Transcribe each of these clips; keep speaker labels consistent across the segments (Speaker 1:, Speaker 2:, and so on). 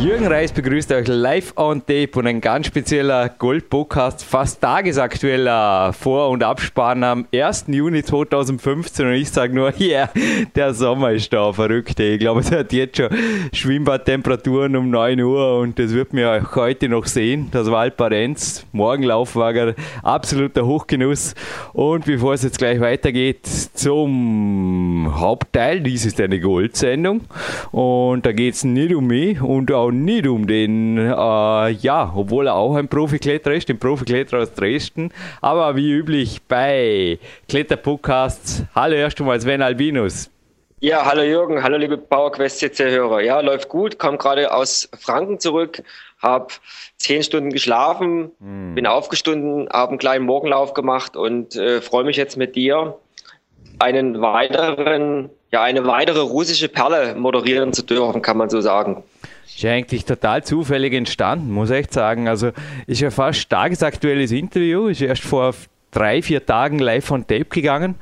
Speaker 1: Jürgen Reis begrüßt euch live on tape und ein ganz spezieller Gold-Podcast, fast tagesaktueller Vor- und Abspann am 1. Juni 2015 und ich sage nur, yeah, der Sommer ist da, verrückt. Ich glaube, es hat jetzt schon Schwimmbadtemperaturen um 9 Uhr und das wird mir heute noch sehen, das Waldparenz. Morgenlaufwagen, absoluter Hochgenuss. Und bevor es jetzt gleich weitergeht zum Hauptteil, dies ist eine Goldsendung und da geht es nicht um mich und auch nicht um den, äh, ja, obwohl er auch ein Profikletterer ist, den Profikletterer aus Dresden, aber wie üblich bei Kletterpodcasts. Hallo erst einmal Sven Albinus.
Speaker 2: Ja, hallo Jürgen, hallo liebe PowerQuest CC-Hörer. Ja, läuft gut, komme gerade aus Franken zurück, habe zehn Stunden geschlafen, hm. bin aufgestanden, habe einen kleinen Morgenlauf gemacht und äh, freue mich jetzt mit dir einen weiteren, ja, eine weitere russische Perle moderieren zu dürfen, kann man so sagen.
Speaker 1: Ist eigentlich total zufällig entstanden, muss ich echt sagen. Also ist ja fast tagesaktuelles Interview, ist erst vor drei, vier Tagen live on tape gegangen.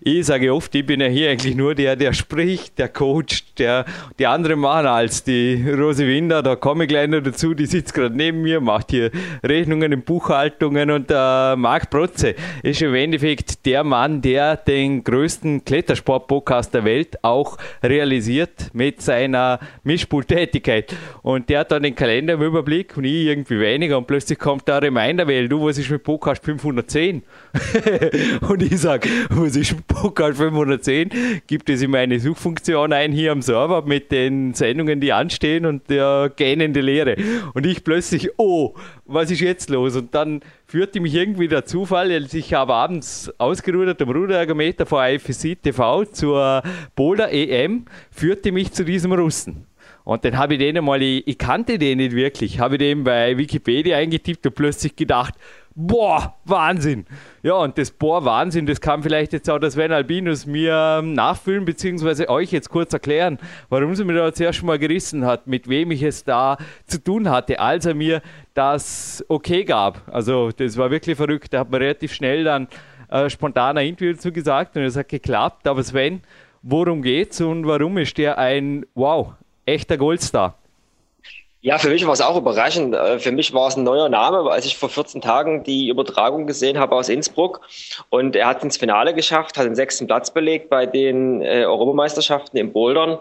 Speaker 1: Ich sage oft, ich bin ja hier eigentlich nur der, der spricht, der Coach, der die anderen machen als die Rose Winder, da komme ich gleich noch dazu, die sitzt gerade neben mir, macht hier Rechnungen in Buchhaltungen und der Marc Protze ist im Endeffekt der Mann, der den größten Klettersport-Podcast der Welt auch realisiert mit seiner Mischpulttätigkeit. Und der hat dann den Kalender im Überblick und ich irgendwie weniger und plötzlich kommt der Reminder, weil du, was ist mit Podcast 510? und ich sage, was ist Pokal 510? Gibt es in meine Suchfunktion ein hier am Server mit den Sendungen, die anstehen und der gähnende Leere. Und ich plötzlich, oh, was ist jetzt los? Und dann führte mich irgendwie der Zufall, als ich habe abends ausgerudert am Ruderergometer vor IFSC TV zur Boulder EM, führte mich zu diesem Russen. Und dann habe ich den mal, ich, ich kannte den nicht wirklich, habe den bei Wikipedia eingetippt und plötzlich gedacht, boah, Wahnsinn. Ja, und das boah, Wahnsinn, das kann vielleicht jetzt auch das Sven Albinus mir nachfüllen, beziehungsweise euch jetzt kurz erklären, warum sie mir da zuerst mal gerissen hat, mit wem ich es da zu tun hatte, als er mir das okay gab. Also, das war wirklich verrückt. Da hat man relativ schnell dann äh, spontan ein Interview dazu gesagt und es hat geklappt. Aber Sven, worum geht's und warum ist der ein, wow, echter Goldstar?
Speaker 2: Ja, für mich war es auch überraschend. Äh, für mich war es ein neuer Name, als ich vor 14 Tagen die Übertragung gesehen habe aus Innsbruck. Und er hat ins Finale geschafft, hat den sechsten Platz belegt bei den äh, Europameisterschaften in Bouldern.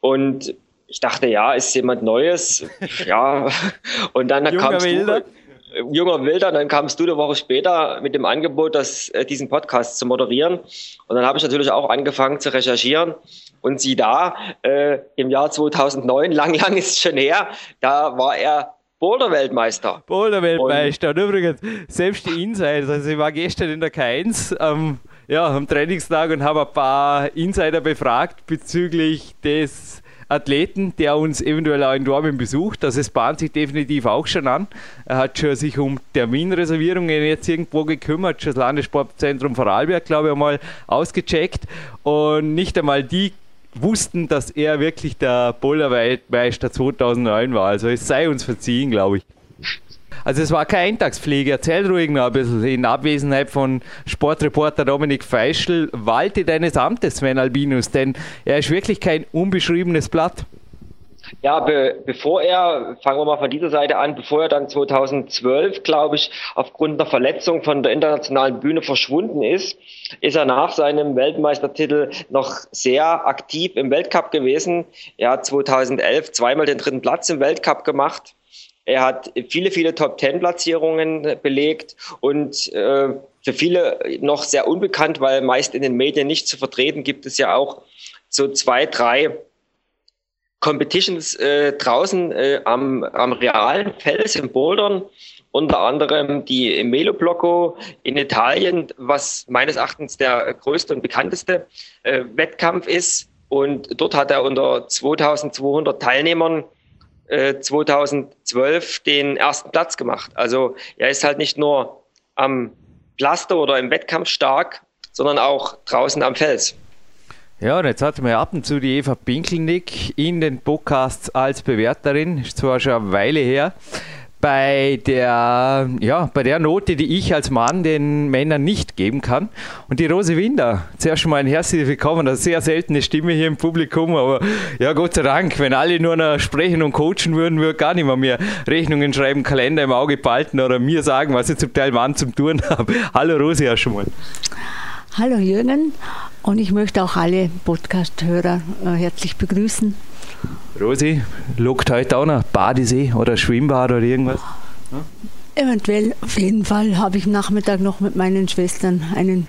Speaker 2: Und ich dachte, ja, ist jemand Neues. ja. Und dann
Speaker 1: Junger
Speaker 2: kamst
Speaker 1: Wilder.
Speaker 2: du junger Wilder, dann kamst du eine Woche später mit dem Angebot, das, äh, diesen Podcast zu moderieren. Und dann habe ich natürlich auch angefangen zu recherchieren. Und sieh da, äh, im Jahr 2009, lang, lang ist es schon her, da war er Boulder-Weltmeister.
Speaker 1: Boulder-Weltmeister. Und, und, übrigens, selbst die Insider, also ich war gestern in der K1 ähm, ja, am Trainingstag und habe ein paar Insider befragt bezüglich des Athleten, der uns eventuell auch in Dortmund besucht. Also es bahnt sich definitiv auch schon an. Er hat schon sich um Terminreservierungen jetzt irgendwo gekümmert, schon das Landessportzentrum Vorarlberg, glaube ich, einmal ausgecheckt. Und nicht einmal die wussten, dass er wirklich der Boulderweltmeister 2009 war. Also es sei uns verziehen, glaube ich. Also es war keine Eintagspflege. Erzähl ruhig noch ein bisschen in Abwesenheit von Sportreporter Dominik Feischl. Walte deines Amtes, Sven Albinus, denn er ist wirklich kein unbeschriebenes Blatt.
Speaker 2: Ja, be bevor er, fangen wir mal von dieser Seite an, bevor er dann 2012, glaube ich, aufgrund der Verletzung von der internationalen Bühne verschwunden ist, ist er nach seinem Weltmeistertitel noch sehr aktiv im Weltcup gewesen. Er hat 2011 zweimal den dritten Platz im Weltcup gemacht. Er hat viele, viele Top-Ten-Platzierungen belegt und äh, für viele noch sehr unbekannt, weil meist in den Medien nicht zu vertreten, gibt es ja auch so zwei, drei Competitions äh, draußen äh, am, am realen Fels in Bouldern, unter anderem die Melo Blocco in Italien, was meines Erachtens der größte und bekannteste äh, Wettkampf ist. Und dort hat er unter 2200 Teilnehmern 2012 äh, den ersten Platz gemacht. Also er ist halt nicht nur am Pflaster oder im Wettkampf stark, sondern auch draußen am Fels.
Speaker 1: Ja, und jetzt hatten wir ab und zu die Eva Pinkelnick in den Podcasts als Bewerterin, ist zwar schon eine Weile her. bei der, ja, bei der Note, die ich als Mann den Männern nicht geben kann. Und die Rose Winder, zuerst mal ein herzliches Willkommen, eine sehr seltene Stimme hier im Publikum, aber ja, Gott sei Dank, wenn alle nur noch sprechen und coachen würden, würde gar nicht mehr, mehr Rechnungen schreiben, Kalender im Auge behalten oder mir sagen, was ich zum Teil Mann zum Tun habe. Hallo Rose, ja schon mal.
Speaker 3: Hallo Jürgen und ich möchte auch alle Podcast-Hörer äh, herzlich begrüßen.
Speaker 1: Rosi, lockt heute auch noch Badesee oder Schwimmbad oder irgendwas?
Speaker 3: Eventuell, auf jeden Fall habe ich am Nachmittag noch mit meinen Schwestern eine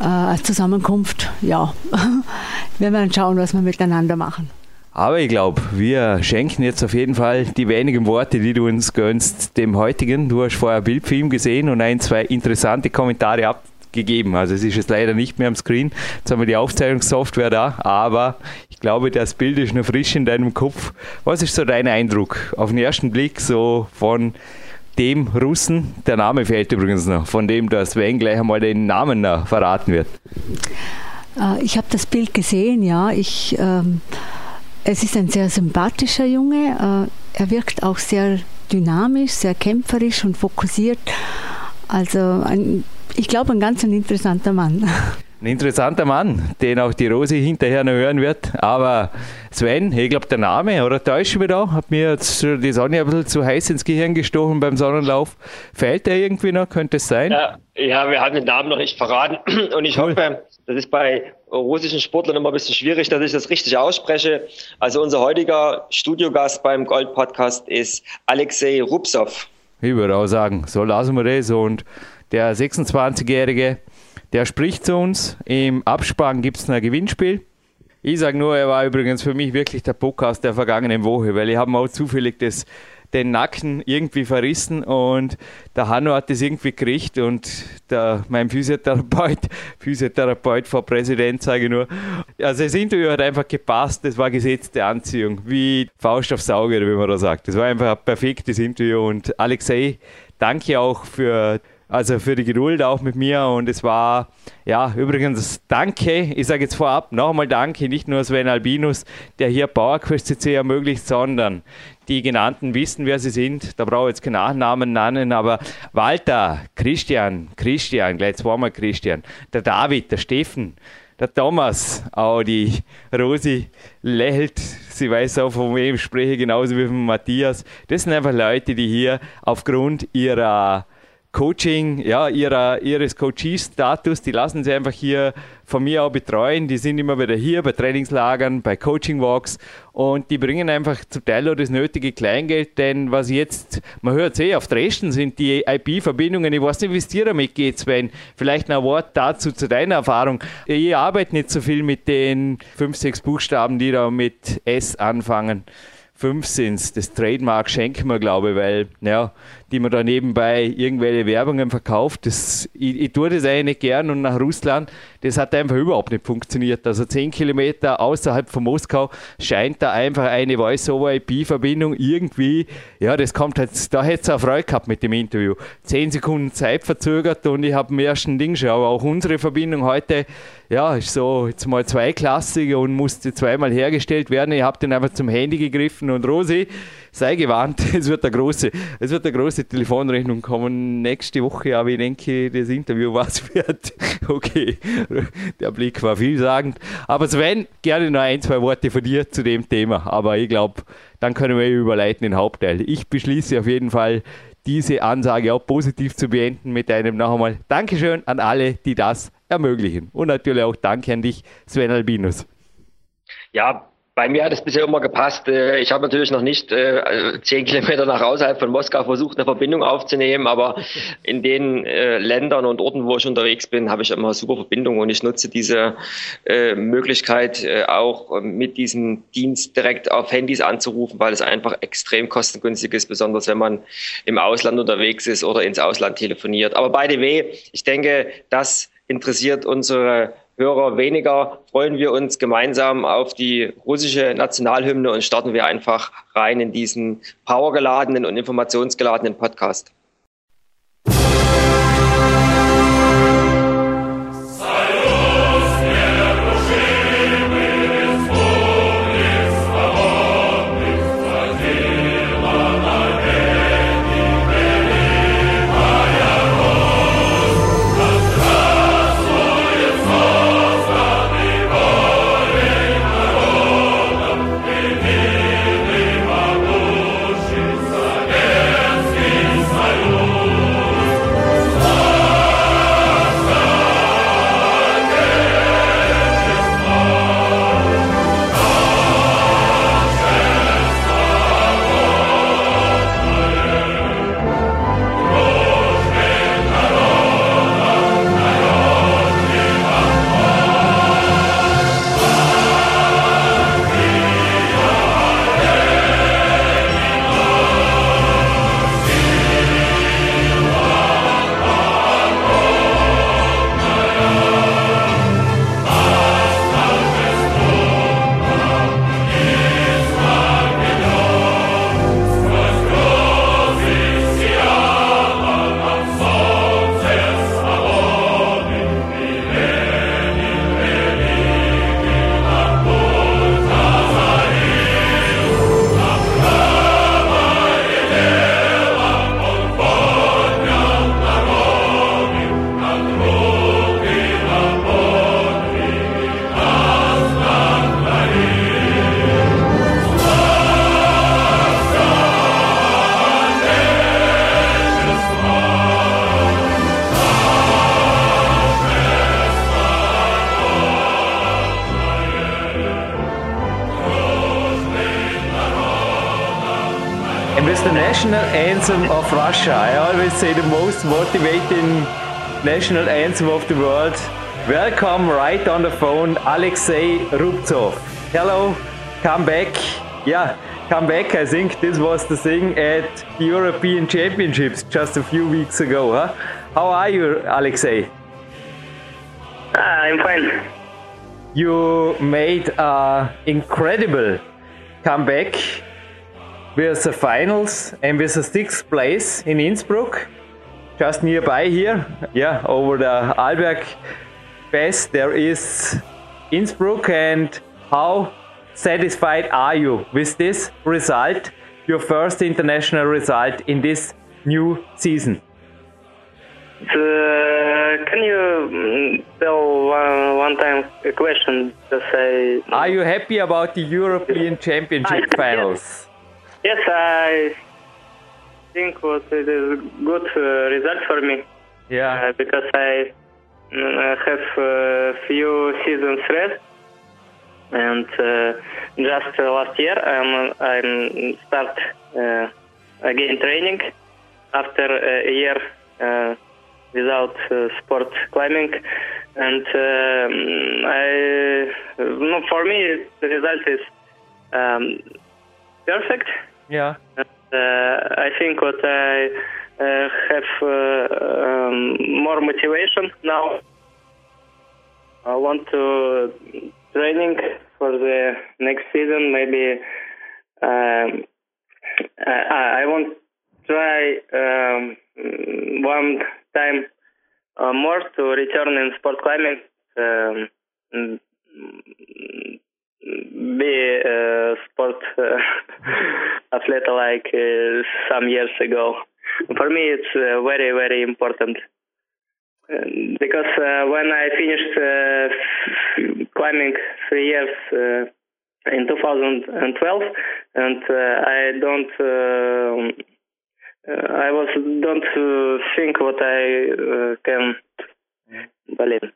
Speaker 3: äh, Zusammenkunft. Ja, wir werden schauen, was wir miteinander machen.
Speaker 1: Aber ich glaube, wir schenken jetzt auf jeden Fall die wenigen Worte, die du uns gönnst, dem heutigen. Du hast vorher ein Bild für ihn gesehen und ein, zwei interessante Kommentare ab gegeben. Also es ist jetzt leider nicht mehr am Screen. Jetzt haben wir die Aufzeichnungssoftware da, aber ich glaube, das Bild ist noch frisch in deinem Kopf. Was ist so dein Eindruck auf den ersten Blick so von dem Russen? Der Name fehlt übrigens noch, von dem der Sven gleich einmal den Namen noch verraten wird.
Speaker 3: Äh, ich habe das Bild gesehen, ja. Ich, ähm, es ist ein sehr sympathischer Junge. Äh, er wirkt auch sehr dynamisch, sehr kämpferisch und fokussiert. Also ein ich glaube, ein ganz ein interessanter Mann.
Speaker 1: Ein interessanter Mann, den auch die Rosi hinterher noch hören wird. Aber Sven, ich glaube, der Name, oder täuschen wir da? Hat mir jetzt die Sonne ein bisschen zu heiß ins Gehirn gestochen beim Sonnenlauf. Fällt der irgendwie noch? Könnte es sein?
Speaker 2: Ja, ja, wir haben den Namen noch nicht verraten. Und ich cool. hoffe, das ist bei russischen Sportlern immer ein bisschen schwierig, dass ich das richtig ausspreche. Also unser heutiger Studiogast beim Gold Podcast ist Alexei Rupsov.
Speaker 1: Ich würde auch sagen, so lassen wir das und der 26-Jährige, der spricht zu uns. Im Abspann gibt es ein Gewinnspiel. Ich sage nur, er war übrigens für mich wirklich der Podcast der vergangenen Woche, weil ich habe auch zufällig das, den Nacken irgendwie verrissen und der Hanno hat das irgendwie gekriegt und der, mein Physiotherapeut, Physiotherapeut vor Präsident, sage ich nur. Also das Interview hat einfach gepasst, das war gesetzte Anziehung, wie Faust aufs Auge, wie man da sagt. Das war einfach ein perfektes Interview und Alexei, danke auch für also für die Geduld auch mit mir und es war, ja, übrigens danke, ich sage jetzt vorab nochmal danke, nicht nur Sven Albinus, der hier PowerQuest CC ermöglicht, sondern die genannten wissen, wer sie sind, da brauche ich jetzt keinen Nachnamen nennen, aber Walter, Christian, Christian, gleich zweimal Christian, der David, der Steffen, der Thomas, auch die Rosi lächelt, sie weiß auch, von wem ich spreche, genauso wie von Matthias. Das sind einfach Leute, die hier aufgrund ihrer Coaching, ja, ihrer, ihres Coachee-Status, die lassen sie einfach hier von mir auch betreuen. Die sind immer wieder hier bei Trainingslagern, bei Coaching-Walks und die bringen einfach zum Teil auch das nötige Kleingeld, denn was jetzt, man hört es eh, auf Dresden sind die IP-Verbindungen, ich weiß nicht, wie es dir damit geht, Sven. Vielleicht ein Wort dazu zu deiner Erfahrung. Ich arbeite nicht so viel mit den fünf, sechs Buchstaben, die da mit S anfangen fünf sind Das Trademark schenken wir, glaube ich, weil, ja, die man da nebenbei irgendwelche Werbungen verkauft. Das, ich, ich tue das eigentlich gern und nach Russland, das hat einfach überhaupt nicht funktioniert. Also zehn Kilometer außerhalb von Moskau scheint da einfach eine Voice-over-IP-Verbindung irgendwie, ja, das kommt jetzt, da hätte es auch Freude gehabt mit dem Interview. Zehn Sekunden Zeit verzögert und ich habe im ersten Ding schon, aber auch unsere Verbindung heute, ja, ist so jetzt mal zweiklassig und musste zweimal hergestellt werden. Ich habe den einfach zum Handy gegriffen und Rosi, sei gewarnt, es wird eine große, es wird eine große Telefonrechnung kommen nächste Woche, aber ich denke, das Interview was wird. Okay, der Blick war vielsagend. Aber Sven, gerne noch ein, zwei Worte von dir zu dem Thema. Aber ich glaube, dann können wir überleiten den Hauptteil. Ich beschließe auf jeden Fall, diese Ansage auch positiv zu beenden mit einem noch einmal Dankeschön an alle, die das ermöglichen. Und natürlich auch Danke an dich, Sven Albinus.
Speaker 2: Ja, bei mir hat es bisher immer gepasst. Äh, ich habe natürlich noch nicht äh, zehn Kilometer nach außerhalb von Moskau versucht, eine Verbindung aufzunehmen, aber in den äh, Ländern und Orten, wo ich unterwegs bin, habe ich immer super Verbindungen und ich nutze diese Möglichkeit auch mit diesem Dienst direkt auf Handys anzurufen, weil es einfach extrem kostengünstig ist, besonders wenn man im Ausland unterwegs ist oder ins Ausland telefoniert. Aber by the way, ich denke, das interessiert unsere Hörer weniger, freuen wir uns gemeinsam auf die russische Nationalhymne und starten wir einfach rein in diesen powergeladenen und informationsgeladenen Podcast.
Speaker 1: National anthem of Russia. I always say the most motivating national anthem of the world. Welcome right on the phone, Alexei Rubtsov. Hello, come back. Yeah, come back. I think this was the thing at the European Championships just a few weeks ago. Huh? How are you, Alexei?
Speaker 4: Uh, I'm fine.
Speaker 1: You made an incredible comeback with the finals and with the sixth place in Innsbruck, just nearby here. Yeah, over the Arlberg Pass, there is Innsbruck. And how satisfied are you with this result, your first international result in this new season?
Speaker 4: Uh, can you mm, tell one, one time a question to say?
Speaker 1: Are you happy about the European Championship
Speaker 4: Ah,
Speaker 1: finals?
Speaker 4: Yes, I think what it is a good uh, result for me.
Speaker 1: Yeah.
Speaker 4: uh, because I mm, have a few seasons rest. And uh, just uh, last year I'm I'm start uh, again training. After a year uh, without uh, sport climbing. And um, I no for me the result is um, perfect
Speaker 1: Yeah.
Speaker 4: uh, I think what I uh, have uh, um, more motivation now. I want to training for the next season. Maybe um, I, I want try um, one time uh, more to return in sport climbing. Um, be a sport uh, athlete like uh, some years ago. For me, it's uh, very, very important. Because uh, when I finished uh, climbing three years uh, in 2012, and uh, I don't, uh, I was don't uh, think what I uh, can. Berlin.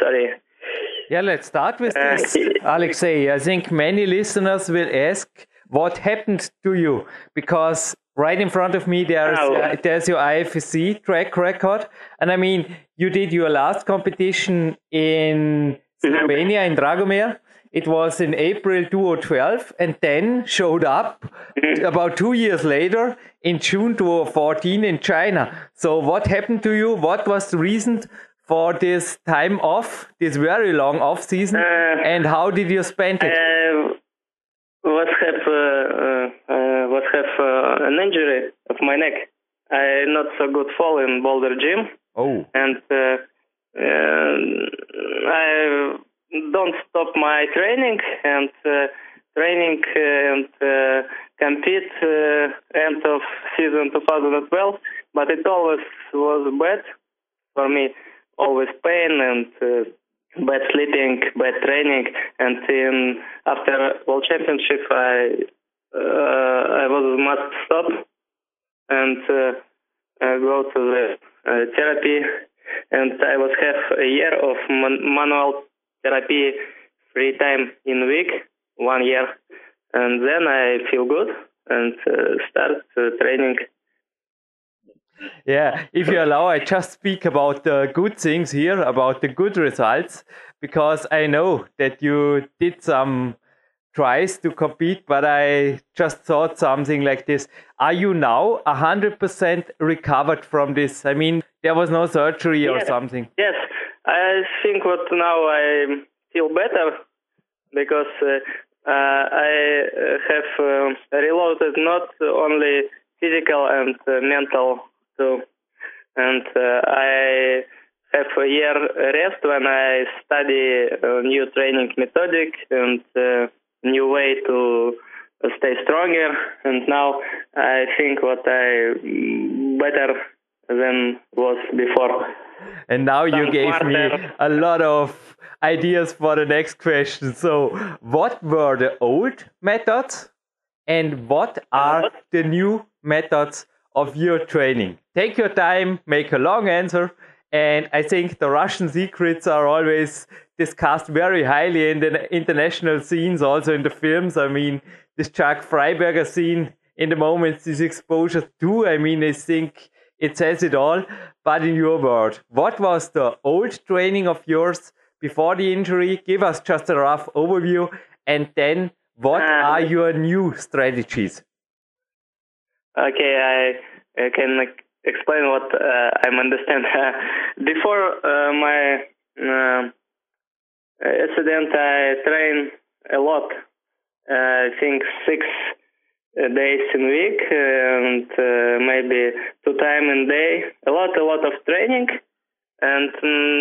Speaker 4: Sorry.
Speaker 1: Yeah, let's start with this, Alexei. I think many listeners will ask what happened to you because right in front of me there's
Speaker 4: Oh.
Speaker 1: uh, there's your IFSC track record, and I mean you did your last competition in Slovenia in Dragomer. It was in April 2012, and then showed up about two years later in June 2014 in China. So what happened to you? What was the reason for this time off, this very long off season,
Speaker 4: Uh,
Speaker 1: and how did you spend it?
Speaker 4: Uh, was have uh, uh, was have uh, an injury of my neck. I not so good fall in Boulder gym,
Speaker 1: oh,
Speaker 4: and uh, uh, I don't stop my training and uh, training and uh, compete uh, end of season 2012. But it always was bad for me, always pain and. Uh, bad sleeping, bad training, and in after World Championship, I uh, I was must stop and uh, go to the uh, therapy, and I was have a year of man- manual therapy three time in week, one year, and then I feel good and uh, start training.
Speaker 1: Yeah, if you allow, I just speak about the good things here, about the good results, because I know that you did some tries to compete, but I just thought something like this. Are you now 100% recovered from this? I mean, there was no surgery or something.
Speaker 4: Yes, I think what now I feel better because uh, uh, I have uh, reloaded not only physical and uh, mental too, and uh, I have a year rest when I study a new training methodic and uh, new way to stay stronger. And now I think what I mm, better than was before.
Speaker 1: And now you
Speaker 4: Some
Speaker 1: gave me a lot of ideas for the next question. So, what were the old methods and what are
Speaker 4: what?
Speaker 1: the new methods of your training? Take your time, make a long answer. And I think the Russian secrets are always discussed very highly in the international scenes, also in the films. I mean, this Chuck Fryberger scene in the moment this exposure to. I mean, I think it says it all. But in your word, what was the old training of yours before the injury? Give us just a rough overview, and then what uh, are your new strategies?
Speaker 4: Okay, I, I can explain what uh, I understand. before uh, my uh, accident, I train a lot. Uh, I think six days in week and uh, maybe two time in day. A lot, a lot of training. And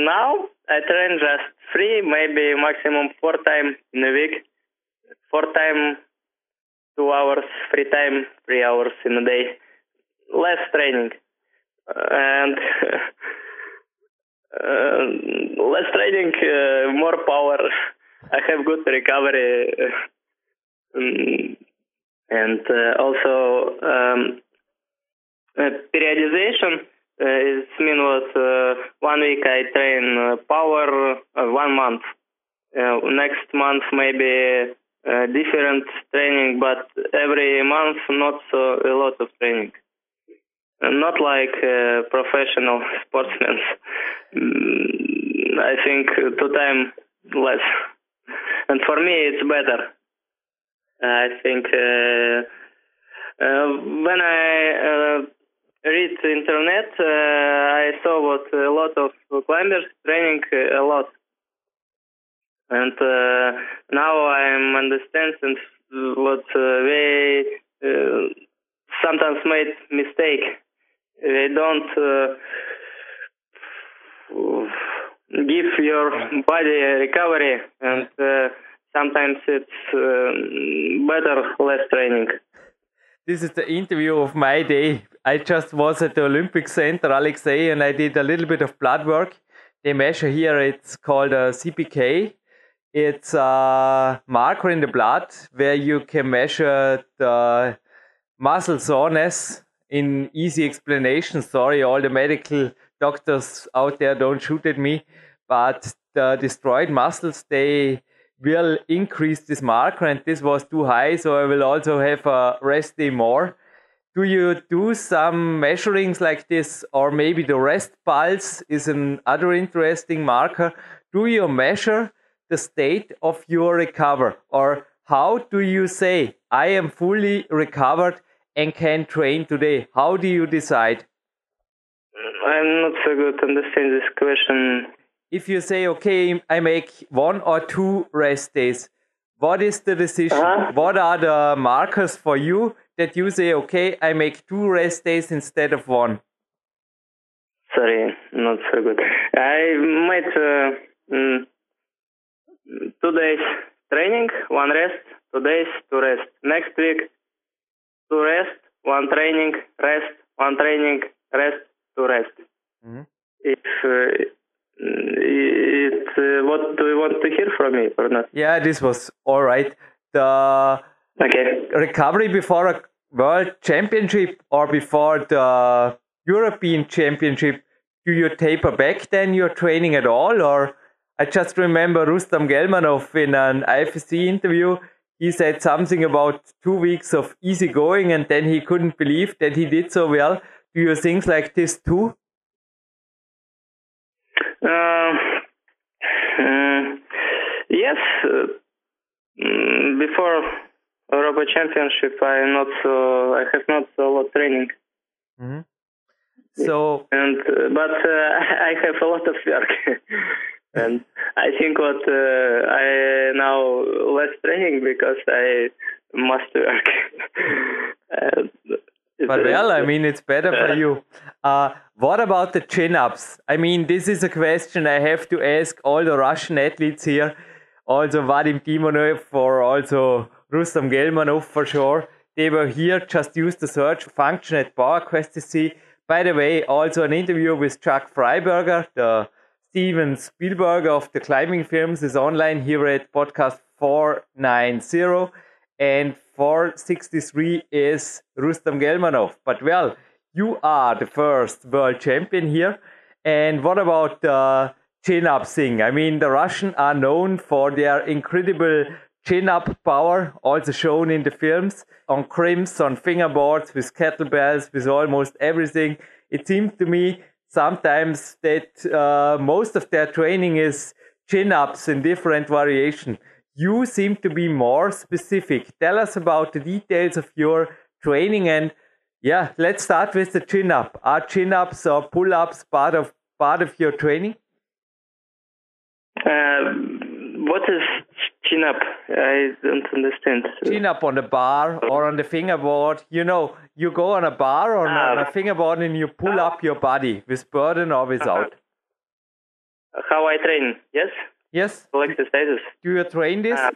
Speaker 4: now I train just three, maybe maximum four time in a week. Four time, two hours, free time, three hours in a day. Less training. And uh, less training, uh, more power. I have good recovery. Um, and uh, also um, periodization uh, is mean what uh, one week I train power, one month. next month maybe different training, but every month not so a lot of training. Not like professional sportsmen. Mm, I think two time less. And for me, it's better. I think uh, uh, when I uh, read internet, I saw what a lot of climbers training a lot, and uh, now I'm understanding what uh, they uh, sometimes made mistake. They don't give your body recovery and uh, sometimes it's um, better less training.
Speaker 1: This is the interview of my day. I just was at the Olympic Center, Alexei, and I did a little bit of blood work. They measure here, it's called a CPK. It's a marker in the blood where you can measure the muscle soreness in easy explanation. Sorry, all the medical doctors out there don't shoot at me, but the destroyed muscles, they will increase this marker and this was too high so I will also have a rest day more. Do you do some measurings like this or maybe the rest pulse is another interesting marker? Do you measure the state of your recover or how do you say I am fully recovered and can train today? How do you decide?
Speaker 4: I'm not so good understand this question
Speaker 1: if you say, okay, I make one or two rest days, what is the decision? Uh-huh. What are the markers for you that you say, okay, I make two rest days instead of one?
Speaker 4: Sorry, not so good. I might uh, mm, two days training, one rest, two days, two rest. Next week, two rest, one training, rest, one training, rest, two rest. Mm-hmm. If uh, it, uh, what do you want to hear from me or not?
Speaker 1: Yeah, this was all right. The
Speaker 4: okay.
Speaker 1: recovery before a world championship or before the European championship, do you taper back then your training at all? Or I just remember Rustam Gelmanov in an IFSC interview. He said something about two weeks of easy going and then he couldn't believe that he did so well. Do you think like this too?
Speaker 4: Uh, uh, yes, uh, mm, before Europa Championship, I not so I have not so lot training.
Speaker 1: Mm-hmm. So
Speaker 4: and uh, but uh, I have a lot of work, and I think what uh, I now less training because I must work.
Speaker 1: but well, I mean, it's better for you. Uh, what about the chin ups? I mean, this is a question I have to ask all the Russian athletes here, also Vadim Timonov or also Rustam Gelmanov for sure. They were here, just use the search function at PowerQuest to see. By the way, also an interview with Chuck Fryberger, the Steven Spielberg of the climbing films, is online here at podcast 490. And 463 is Rustam Gelmanov. But well, you are the first world champion here. And what about uh, the chin up thing? I mean, the Russians are known for their incredible chin up power, also shown in the films, on crimps, on fingerboards, with kettlebells, with almost everything. It seems to me sometimes that uh, most of their training is chin ups in different variation. You seem to be more specific. Tell us about the details of your training and yeah, let's start with the chin up. Are chin ups or pull ups part of part of your training?
Speaker 4: Uh, what is chin up? I don't understand.
Speaker 1: Chin up on the bar or on the fingerboard. You know, you go on a bar or
Speaker 4: Ah.
Speaker 1: on a fingerboard and you pull up your body with burden or without.
Speaker 4: How I train? Yes,
Speaker 1: Yes.
Speaker 4: full exercises.
Speaker 1: Do you train this?
Speaker 4: Uh,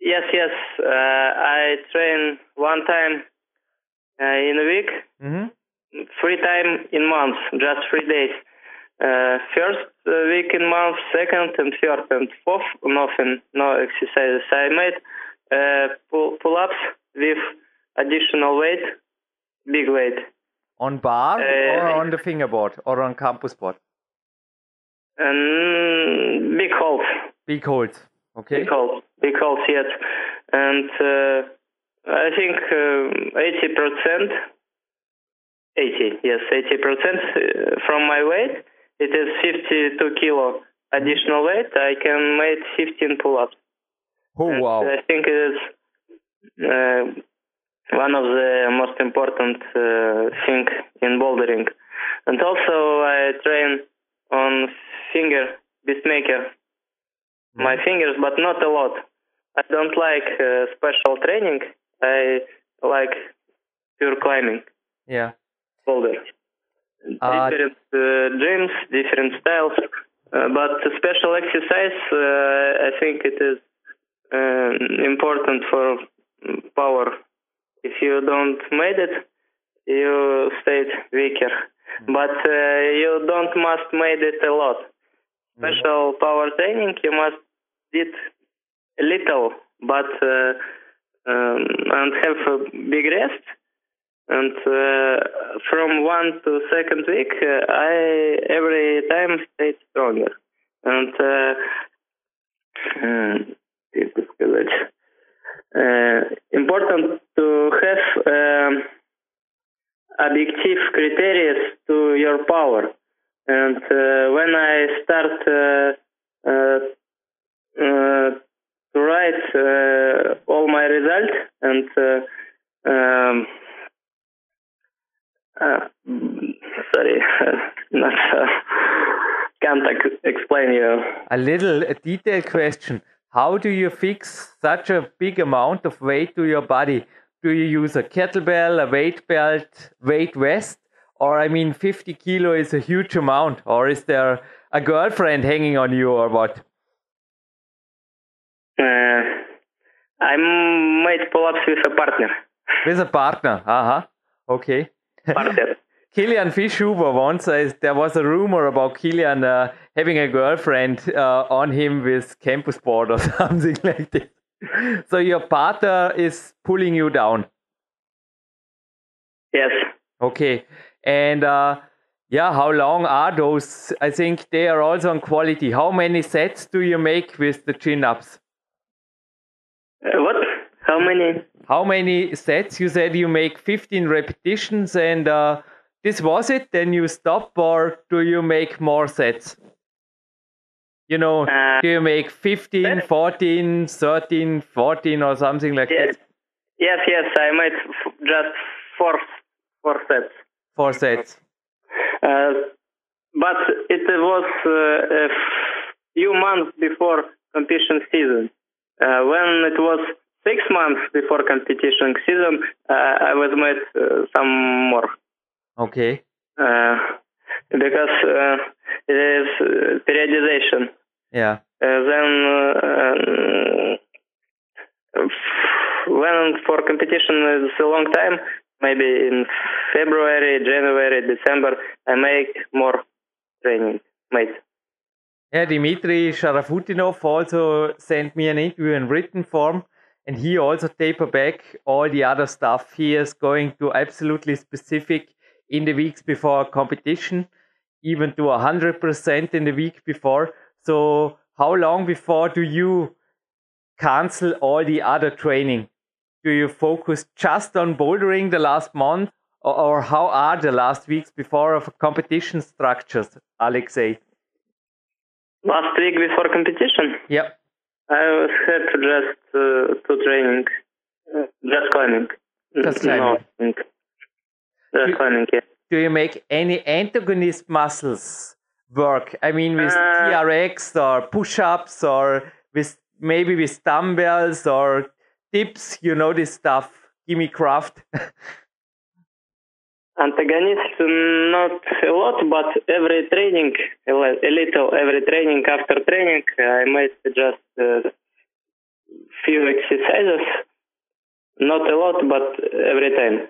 Speaker 4: yes, yes. Uh, I train one time uh, in a week,
Speaker 1: hmm
Speaker 4: three time in month, just three days. Uh, first uh, week in month, second and third and fourth, nothing, no exercises. I made uh, pull pull ups with additional weight, big weight.
Speaker 1: On bar
Speaker 4: Uh,
Speaker 1: or on the fingerboard or on campus board?
Speaker 4: and big holes,
Speaker 1: Big holds. Okay.
Speaker 4: big holes, big holes yet, and uh, I think eighty percent, eighty yes, eighty percent from my weight. It is fifty-two kilo additional weight. I can make fifteen pull-ups.
Speaker 1: Oh
Speaker 4: And
Speaker 1: wow.
Speaker 4: I think it is uh, one of the most important uh, thing in bouldering. And also I train on finger beatmaker, my fingers, but not a lot. I don't like uh, special training. I like pure climbing,
Speaker 1: Yeah.
Speaker 4: boulder.
Speaker 1: Uh,
Speaker 4: different uh, gyms, different styles, uh, but special exercise. Uh, I think it is important for power. If you don't made it, you stayed weaker. But uh, you don't must made it a lot. Special power training you must did little, but uh, um, and have a big rest. And uh, from one to second week, uh, I every time stayed stronger. And uh, hmm, uh important to have um, objective criteria to your power.
Speaker 1: Little detailed question. How do you fix such a big amount of weight to your body? Do you use a kettlebell, a weight belt, weight vest? Or, I mean, 50 kilo is a huge amount. Or is there a girlfriend hanging on you or what?
Speaker 4: Uh, I made pull-ups with a partner.
Speaker 1: With a partner. Uh huh. Okay.
Speaker 4: Partner.
Speaker 1: Kilian Fischhuber once, uh, there was a rumor about Kilian uh, having a girlfriend uh, on him with campus board or something like that. So your partner is pulling you down.
Speaker 4: yes.
Speaker 1: Okay. And uh, yeah, how long are those? I think they are also on quality. How many sets do you make with the chin ups?
Speaker 4: Uh, what? How many?
Speaker 1: How many sets? You said you make 15 repetitions and uh, this was it? Then you stop or do you make more sets? You know,
Speaker 4: Uh,
Speaker 1: do you make 15, 14, 13, 14 or something like
Speaker 4: Yes.
Speaker 1: that?
Speaker 4: Yes, yes. I made f- just four, four sets.
Speaker 1: Four sets.
Speaker 4: Uh, but it was uh, a few months before competition season. Uh, when it was six months before competition season, uh, I was made uh, some more.
Speaker 1: Okay.
Speaker 4: Uh, because uh, it is periodization.
Speaker 1: Yeah.
Speaker 4: Uh, then uh, um, when for competition is a long time, maybe in February, January, December, I make more training. Mate.
Speaker 1: Yeah, Dimitri Sharafutdinov also sent me an interview in written form, and he also taper back all the other stuff. He is going to absolutely specific in the weeks before competition, even to 100% in the week before. So, how long before do you cancel all the other training? Do you focus just on bouldering the last month, or, or how are the last weeks before of competition structures, Alexei?
Speaker 4: Last week before competition,
Speaker 1: Yep.
Speaker 4: I was had just uh, two training, uh, just climbing.
Speaker 1: Just climbing.
Speaker 4: No, just
Speaker 1: You-
Speaker 4: climbing. Yeah.
Speaker 1: Do you make any antagonist muscles work? I mean, with
Speaker 4: Uh,
Speaker 1: TRX or push-ups or with maybe with dumbbells or dips. You know this stuff. Gimme Kraft.
Speaker 4: Antagonist, not a lot, but every training, a little, every training after training, I might just uh, few exercises. Not a lot, but every time.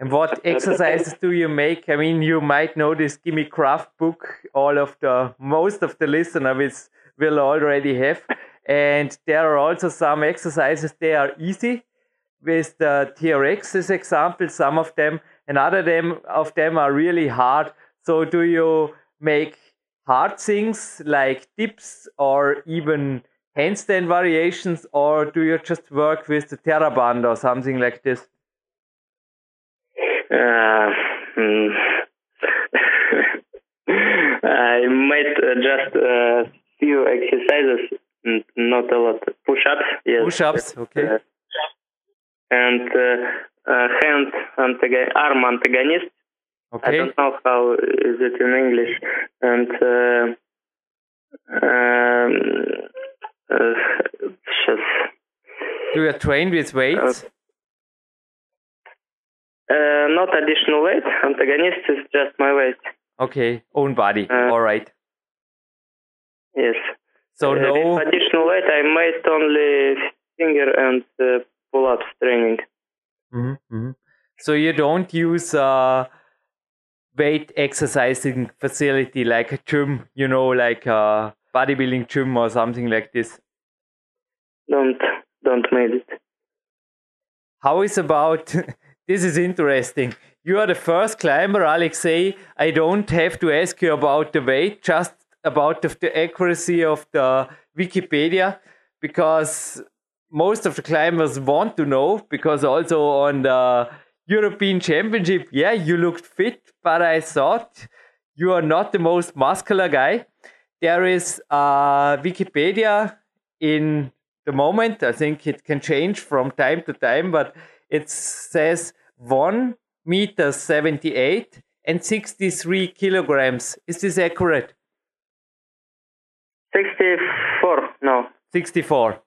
Speaker 1: And what exercises do you make? I mean, you might know this Gimme Kraft book. All of the most of the listeners will already have, and there are also some exercises. They are easy, with the TRX as example. Some of them, and other them of them are really hard. So, do you make hard things like dips or even handstand variations, or do you just work with the TheraBand or something like this?
Speaker 4: Uh, mm, I uh, just uh, few exercises, not a lot. Push-ups, yes.
Speaker 1: Push-ups, okay.
Speaker 4: Uh, and uh, uh, hand antagon- arm antagonist.
Speaker 1: Okay.
Speaker 4: I don't know how is it in English. And uh, um, uh, just,
Speaker 1: Do you train with weights?
Speaker 4: uh, not additional weight. Antagonist is just my weight.
Speaker 1: Okay, own body.
Speaker 4: Uh,
Speaker 1: All right.
Speaker 4: Yes.
Speaker 1: So
Speaker 4: Uh,
Speaker 1: no.
Speaker 4: Additional weight, I made only finger and uh, pull-ups training.
Speaker 1: Mhm, mhm. So you don't use a weight exercising facility like a gym, you know, like a bodybuilding gym or something like this.
Speaker 4: Don't don't made it.
Speaker 1: How is about this is interesting. You are the first climber, Alexei. I don't have to ask you about the weight, just about the, accuracy of the Wikipedia, because most of the climbers want to know. Because also on the European Championship, yeah, you looked fit, but I thought you are not the most muscular guy. There is uh, Wikipedia in the moment. I think it can change from time to time, but it says 1 meter 78 and 63 kilograms. Is this accurate?
Speaker 4: Sixty-four. No,
Speaker 1: 64.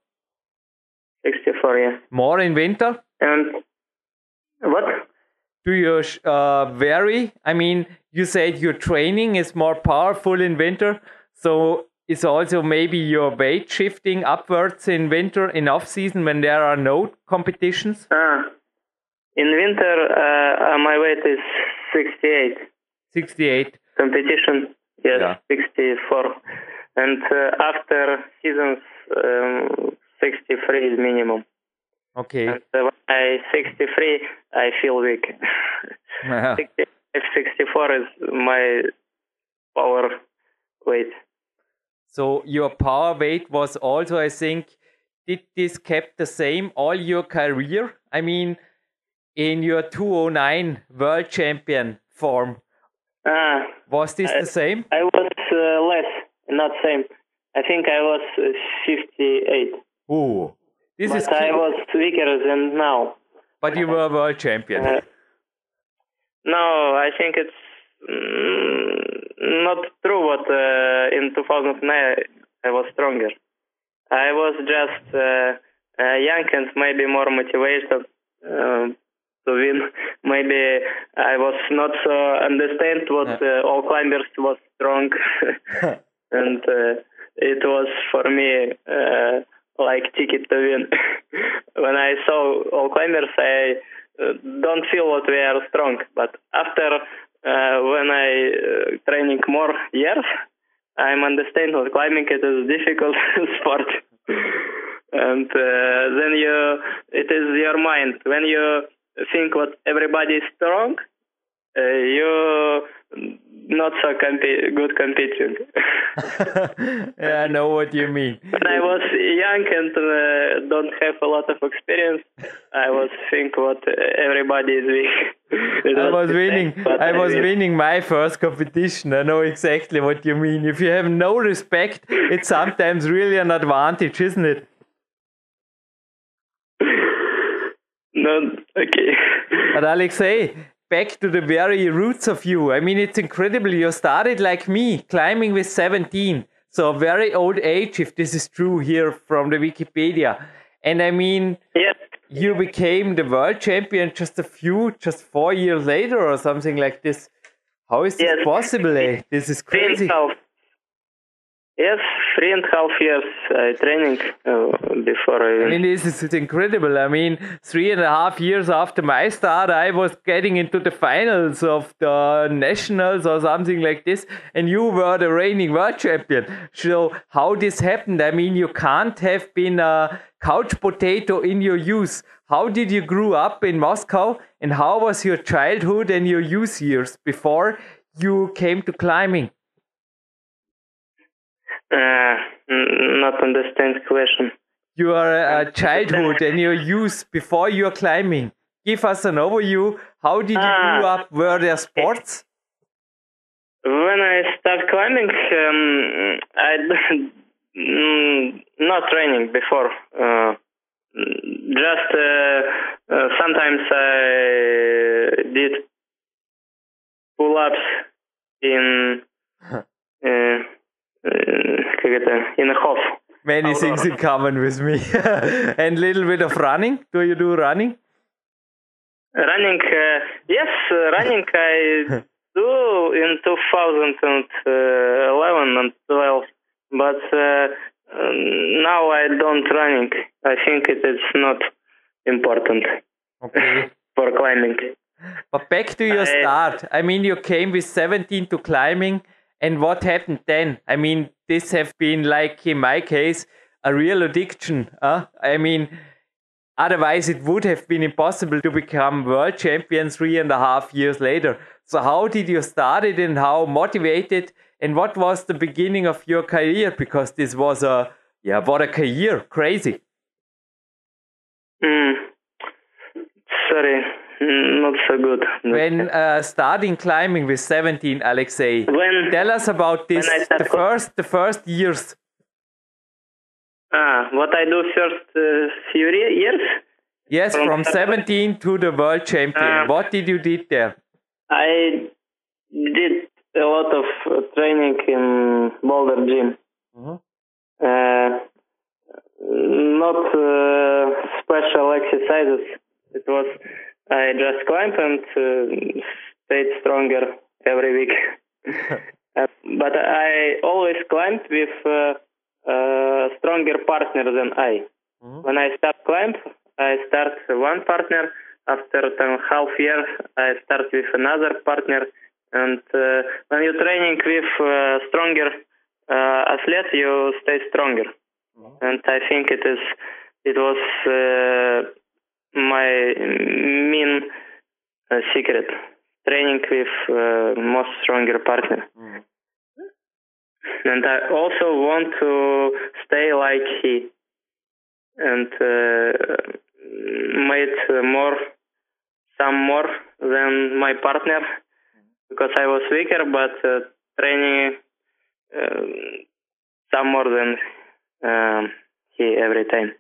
Speaker 4: sixty-four. Yeah.
Speaker 1: More in winter?
Speaker 4: And what?
Speaker 1: Do you uh, vary? I mean, you said your training is more powerful in winter, so is also maybe your weight shifting upwards in winter in off season when there are no competitions?
Speaker 4: Ah, in winter, uh, uh, my weight is sixty-eight.
Speaker 1: 68.
Speaker 4: Competition, yes,
Speaker 1: Yeah.
Speaker 4: sixty-four. And uh, after seasons, um, sixty-three is minimum.
Speaker 1: Okay.
Speaker 4: And uh, when I 63, I feel weak. 65, 64 is my power weight.
Speaker 1: So your power weight was also, I think, did this kept the same all your career? I mean, in your 209 world champion form,
Speaker 4: Ah,
Speaker 1: was this
Speaker 4: I-
Speaker 1: the same?
Speaker 4: I was uh, less, not same. I think I was uh, 58,
Speaker 1: Ooh, this
Speaker 4: but
Speaker 1: is.
Speaker 4: I was weaker than now.
Speaker 1: But you were world champion.
Speaker 4: Uh, no, I think it's mm, not true. But uh, in 2009, I was stronger. I was just uh, uh, young and maybe more motivated um, to win. Maybe I was not so understand what uh, all climbers was strong, and uh, it was for me uh, like ticket to win. when I saw all climbers, I uh, don't feel what we are strong. But after uh, when I uh, training more years, I'm understand what climbing it is difficult sport. and uh, then you, it is your mind. When you think what everybody is strong, you not so comp- good competing.
Speaker 1: yeah, I know what you mean.
Speaker 4: When I was young and uh, don't have a lot of experience, I was think what everybody is weak.
Speaker 1: I was winning. I was winning my first competition. I know exactly what you mean. If you have no respect, it's sometimes really an advantage, isn't it?
Speaker 4: No, okay.
Speaker 1: But Alexei, back to the very roots of you. I mean, it's incredible. You started like me, climbing with 17. So a very old age, if this is true here from the Wikipedia. And I mean,
Speaker 4: yes.
Speaker 1: you became the world champion just a few, just four years later or something like this. How is this
Speaker 4: yes.
Speaker 1: possible? Eh? This is crazy.
Speaker 4: Yes, three and a half years uh, training uh, before I.
Speaker 1: I mean, this is incredible. I mean, three and a half years after my start, I was getting into the finals of the nationals or something like this, and you were the reigning world champion. So, how this happened? I mean, you can't have been a couch potato in your youth. How did you grow up in Moscow, and how was your childhood and your youth years before you came to climbing?
Speaker 4: Uh, not understand the question.
Speaker 1: a childhood and your youth before you are climbing. Give us an overview. How did you
Speaker 4: Ah.
Speaker 1: grow up? Were there sports?
Speaker 4: When I start climbing, um, I not training before. Uh, just uh, uh, sometimes I did pull-ups in uh, как это, in a half.
Speaker 1: Many
Speaker 4: Outdoor.
Speaker 1: things in common with me. and little bit of running. Do you do running?
Speaker 4: Running, uh, yes, uh, running I do in 2011 and 12, but uh, um, now I don't running. I think it is not important
Speaker 1: Okay.
Speaker 4: for climbing.
Speaker 1: But back to your
Speaker 4: I-
Speaker 1: start. I mean, you came with 17 to climbing, and what happened then? I mean, this have been like in my case a real addiction. Huh? I mean, otherwise it would have been impossible to become world champion three and a half years later. So how did you start it, and how motivated, and what was the beginning of your career? Because this was a yeah, what a career, crazy.
Speaker 4: Mm. Sorry, not so good.
Speaker 1: When uh, starting climbing with 17, Alexei,
Speaker 4: when
Speaker 1: Tell us about this.
Speaker 4: When I start
Speaker 1: The first, the first years.
Speaker 4: ah, what I do first uh, few years,
Speaker 1: Yes,
Speaker 4: From
Speaker 1: from 17 to the world champion.
Speaker 4: Uh,
Speaker 1: what did you did there?
Speaker 4: I did a lot of uh, training in Boulder Gym.
Speaker 1: Mhm.
Speaker 4: Uh, not uh, special exercises. It was I just climb and uh, stayed stronger every week. Uh, but I always climbed with uh, a stronger partner than I.
Speaker 1: Mhm.
Speaker 4: When I start climb, I start one partner. After ten half years, I start with another partner. And uh, when you're training with uh, stronger uh, athlete, you stay stronger. And I think it is it was uh, my main uh, secret training with uh, most stronger partner. And I also want to stay like he and uh, made more some more than my partner because I was weaker, but uh, training uh, some more than um, he every time.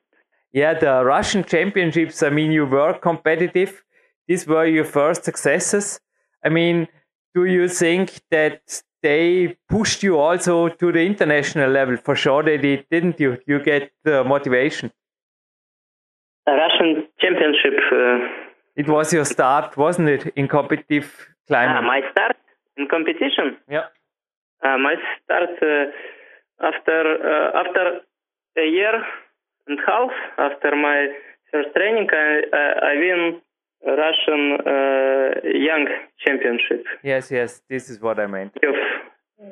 Speaker 1: Yeah, the Russian championships. I mean, you were competitive. These were your first successes. I mean, do you think that they pushed you also to the international level? For sure, they did, didn't you? You get the motivation.
Speaker 4: A Russian championship. Uh,
Speaker 1: It was your start, wasn't it, in competitive climbing?
Speaker 4: my start in competition.
Speaker 1: yeah.
Speaker 4: Uh, my start uh, after uh, after a year and half after my first training, I I, I win Russian uh, young championship.
Speaker 1: Yes, yes. This is what I meant.
Speaker 4: Youth,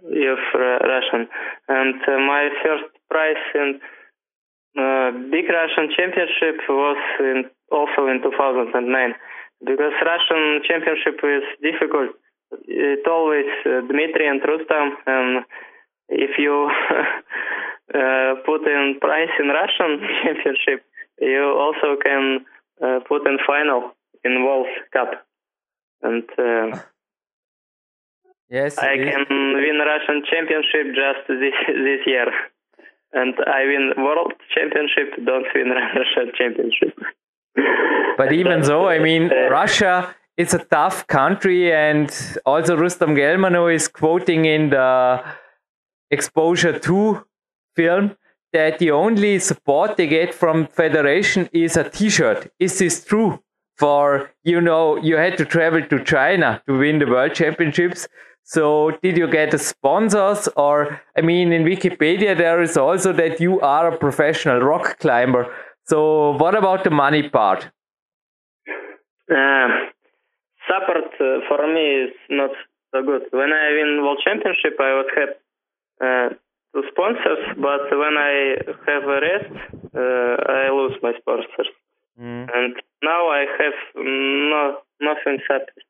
Speaker 4: youth uh, Russian, and uh, my first prize in uh, big Russian championship was in, also in 2009. because Russian championship is difficult. It always uh, Dmitry and Rustam, and if you uh, put in price in Russian championship, you also can uh, put in final in World Cup, and uh,
Speaker 1: yes,
Speaker 4: I can win Russian championship just this this year, and I win World Championship, don't win Russian championship.
Speaker 1: but even so, I mean, uh, Russia is a tough country, and also Rustam Gelmanov is quoting in the Exposure 2 film that the only support they get from federation is a t-shirt. Is this true? For, you know, you had to travel to China to win the world championships. So did you get sponsors or, I mean, in Wikipedia, there is also that you are a professional rock climber. So what about the money part?
Speaker 4: Uh, support uh, for me is not so good. When I win world championship, I was have uh, two sponsors, but when I have a rest, uh, I lose my sponsors. Mm. And now I have no nothing happens.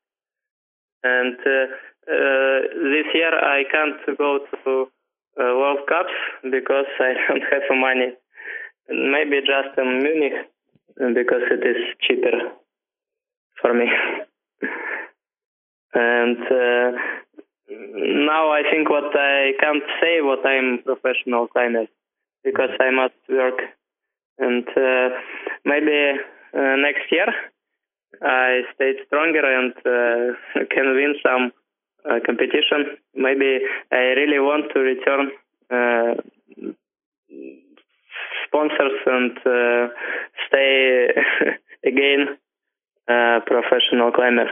Speaker 4: And uh, uh, this year I can't go to uh, World Cups because I don't have money. Maybe just in Munich because it is cheaper for me. and uh, now I can't say what I'm professional climber because I must work and uh, maybe uh, next year I stay stronger and uh, can win some uh, competition. Maybe I really want to return uh, sponsors and uh, stay again professional climber.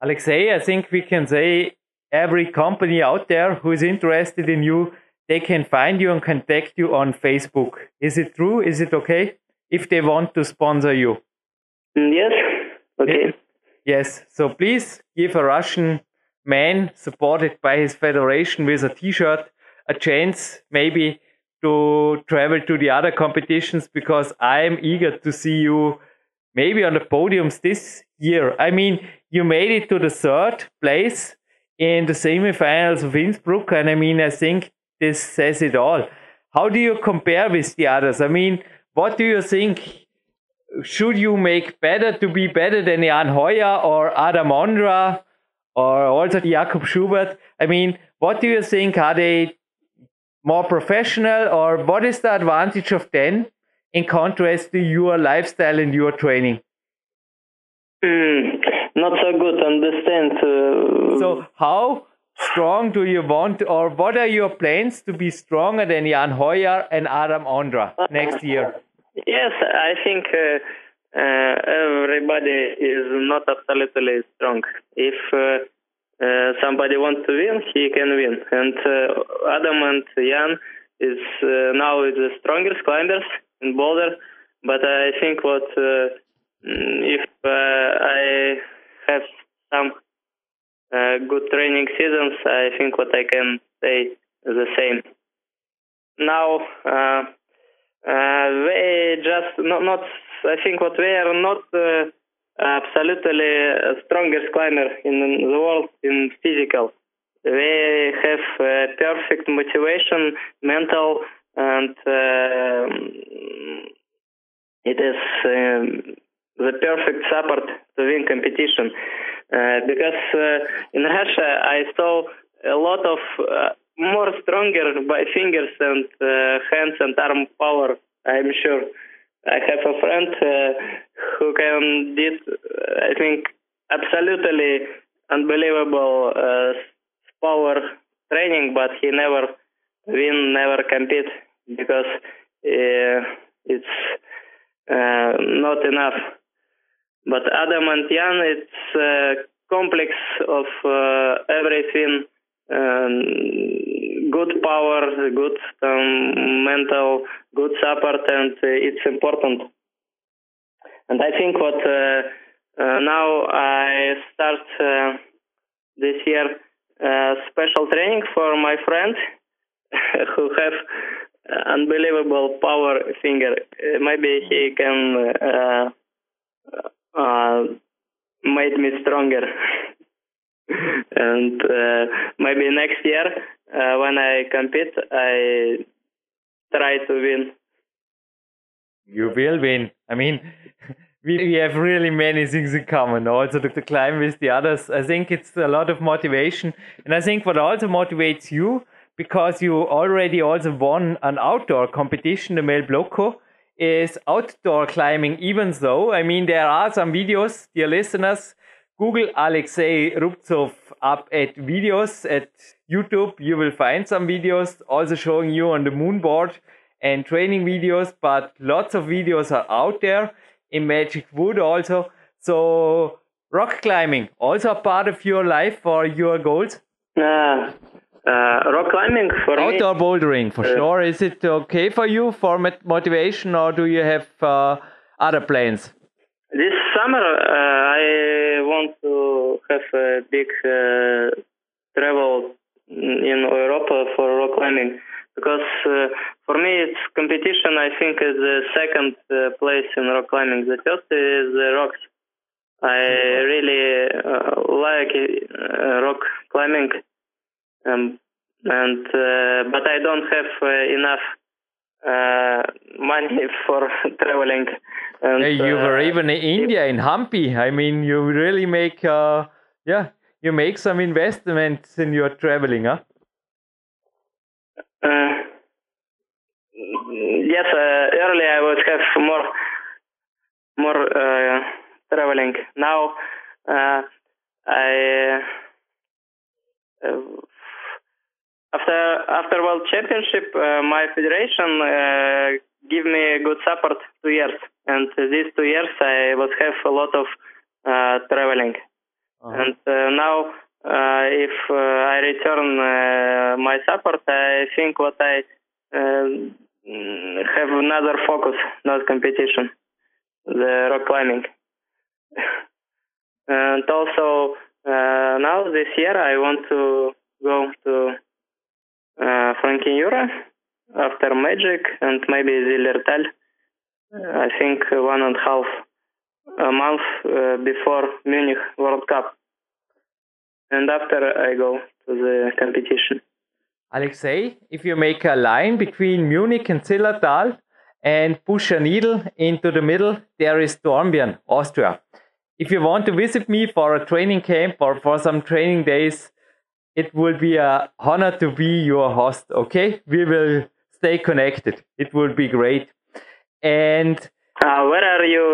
Speaker 1: Alexei, I think we can say every company out there who is interested in you, they can find you and contact you on Facebook. Is it true? Is it okay if they want to sponsor you?
Speaker 4: Mm, yes. Okay.
Speaker 1: Yes. So please give a Russian man supported by his federation with a T-shirt a chance, maybe to travel to the other competitions because I am eager to see you maybe on the podiums this year. I mean, you made it to the third place in the semifinals of Innsbruck, and I mean, I think this says it all. How do you compare with the others? I mean, what do you think? Should you make better to be better than Jan Hojer or Adam Ondra or also Jakob Schubert? I mean, what do you think? Are they more professional, or what is the advantage of them in contrast to your lifestyle and your training?
Speaker 4: Mm, not so good understand. Uh,
Speaker 1: so how strong do you want, or what are your plans to be stronger than Jan Hojer and Adam Ondra next year?
Speaker 4: Yes, I think uh, uh, everybody is not absolutely strong. If uh, uh, somebody wants to win, he can win. And uh, Adam and Jan is now the strongest climbers in Boulder. But I think what if I have some uh, good training seasons, I think what I can say the same. Now, uh, uh, they just not, not. I think what they are not uh, absolutely strongest climber in the world in physical. They have uh, perfect motivation, mental, and uh, it is um, the perfect support to win competition. Uh, because uh, in Russia I saw a lot of uh, more stronger by fingers and uh, hands and arm power. I'm sure. I have a friend uh, who can did I think absolutely unbelievable power training, but he never win, never compete because it's not enough but Adam and Jan, it's a complex of uh, everything. Um, good power, good um, mental, good support, and uh, it's important. And I think what uh, now I start this year uh, special training for my friend who have unbelievable power finger. maybe he can uh, made me stronger. and uh, maybe next year uh, when I compete, I try to win.
Speaker 1: You will win. I mean, we, we have really many things in common. Also, to climb with the others. I think it's a lot of motivation. And I think what also motivates you, because you already also won an outdoor competition, the Melloblocco, is outdoor climbing, even though, I mean, there are some videos, dear listeners. Google Alexei Rubtsov up at videos at YouTube. You will find some videos also showing you on the moonboard and training videos, but lots of videos are out there in Magic Wood also. So rock climbing also a part of your life or your goals?
Speaker 4: Uh, uh, rock climbing for
Speaker 1: outdoor
Speaker 4: me.
Speaker 1: bouldering for uh, sure. Is it okay for you for motivation or do you have uh, other plans?
Speaker 4: This summer uh, I want to have a big uh, travel in Europe for rock climbing because uh, for me it's competition. I think is the second uh, place in rock climbing. The first is the rocks. I really uh, like uh, rock climbing, um, and uh, but I don't have uh, enough money for traveling.
Speaker 1: And, hey, you were even in India in Hampi. I mean, you really make yeah, you make some investments in your traveling, huh?
Speaker 4: Uh, yes, uh, earlier I would have more more uh, traveling. Now uh, I uh, after after World Championship, uh, my federation give me good support two years, and these two years I would have a lot of traveling, -huh. and now uh, if uh, I return uh, my support, I think what I have another focus, not competition, the rock climbing. and also now this year I want to go to uh, Frankenjura after Magic and maybe Zillertal. I think one and a half a month uh, before Munich World Cup and after I go to the competition.
Speaker 1: Alexei, if you make a line between Munich and Zillertal and push a needle into the middle, there is Dornbirn, Austria. If you want to visit me for a training camp or for some training days, it will be a honor to be your host. Okay, we will stay connected. It will be great. And
Speaker 4: uh, where are you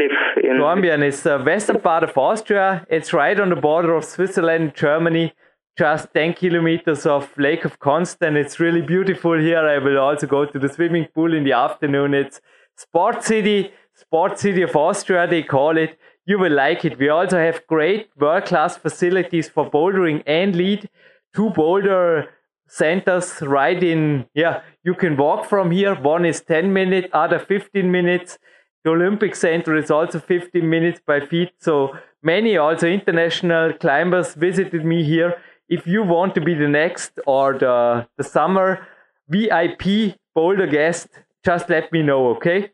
Speaker 4: live in?
Speaker 1: Dornbirn is the western part of Austria. It's right on the border of Switzerland, Germany, just 10 kilometers of Lake of Constance. It's really beautiful here. I will also go to the swimming pool in the afternoon. It's Sport City, Sport City of Austria, they call it. You will like it. We also have great world class facilities for bouldering and lead. Two boulder centers right in, yeah, you can walk from here. One is 10 minutes, other 15 minutes. The Olympic Center is also 15 minutes by feet. So many also international climbers visited me here. If you want to be the next or the, the summer VIP boulder guest, just let me know, okay?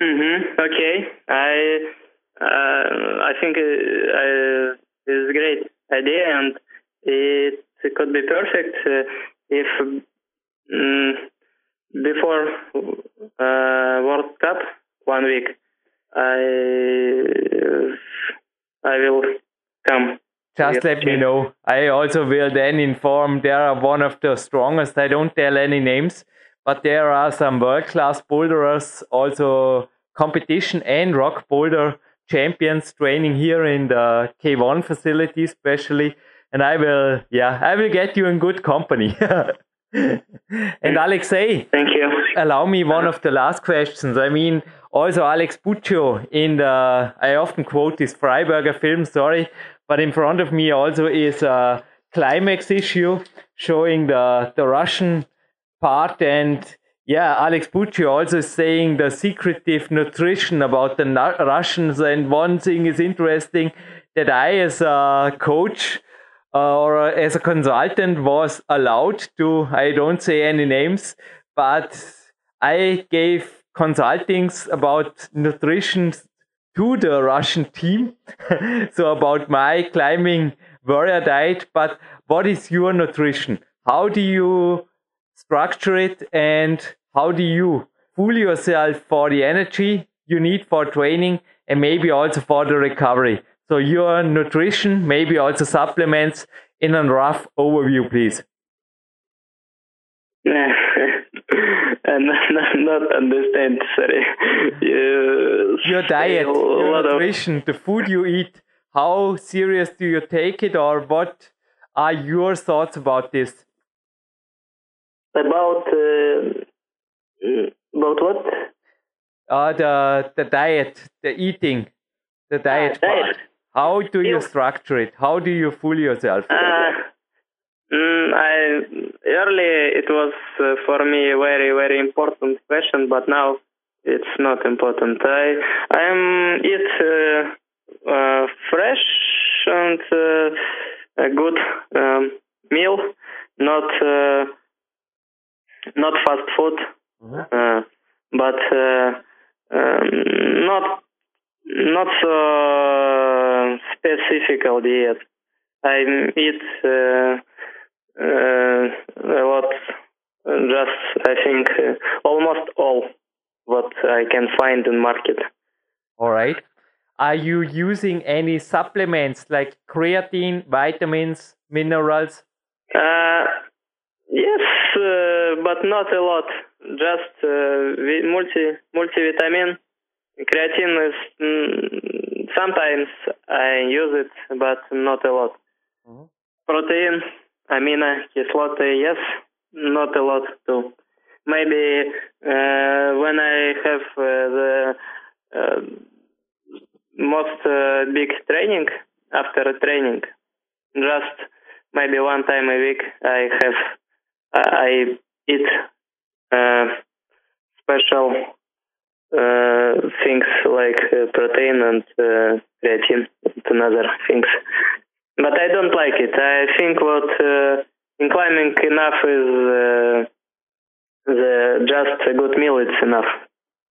Speaker 4: Mm-hmm. Okay. I uh, I think uh, it's a great idea and it could be perfect uh, if um, before uh, World Cup one week I I will come.
Speaker 1: Just let me know. I also will then inform. There are one of the strongest. I don't tell any names, but there are some world class boulderers, also competition and rock boulder champions training here in the K1 facility, especially and I will, yeah, I will get you in good company. and Alexei,
Speaker 4: thank you.
Speaker 1: Allow me one of the last questions. I mean, also Alex Puccio in the, I often quote this Fryberger film, sorry, but in front of me also is a climax issue showing the, the Russian part and yeah, Alex Puccio also saying the secretive nutrition about the Russians. And one thing is interesting that I, as a coach, uh, or as a consultant was allowed to, I don't say any names, but I gave consultings about nutrition to the Russian team. so about my climbing warrior diet, but what is your nutrition? How do you structure it and how do you fool yourself for the energy you need for training and maybe also for the recovery? So your nutrition, maybe also supplements in a rough overview, please.
Speaker 4: and not understand. Sorry.
Speaker 1: You your diet, your nutrition, of... the food you eat. How serious do you take it, or what are your thoughts about this?
Speaker 4: About uh, about what?
Speaker 1: Uh, the the diet, the eating, the diet,
Speaker 4: ah, diet.
Speaker 1: How do you structure it? How do you fool yourself?
Speaker 4: Uh, mm, I early it was uh, for me a very very important question, but now it's not important. I I am eat uh, uh, fresh and uh, a good um, meal, not uh, not fast food. Uh, but uh, um, not not so specific diet. I eat uh, uh, a lot, just I think uh, almost all what I can find in market.
Speaker 1: All right. Are you using any supplements like creatine, vitamins, minerals?
Speaker 4: Uh, yes, uh, but not a lot. Just uh, multi multivitamin. Creatine is mm, sometimes I use it, but not a lot. Mm-hmm. Protein, amino kisloty, yes, not a lot too. Maybe uh, when I have uh, the uh, most uh, big training after a training, just maybe one time a week I have I eat special uh, things like uh, protein and uh, creatine and other things. But I don't like it. I think what uh, in climbing enough is uh, the just a good meal. It's enough.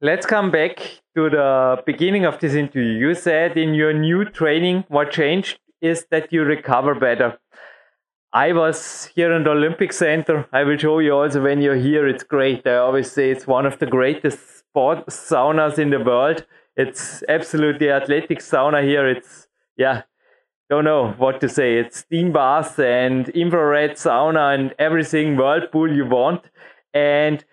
Speaker 1: Let's come back to the beginning of this interview. You said in your new training, what changed is that you recover better. I was here in the Olympic Center. I will show you also when you're here. It's great. I always say it's one of the greatest sport saunas in the world. It's absolutely athletic sauna here. It's yeah, don't know what to say. It's steam bath and infrared sauna and everything whirlpool you want. And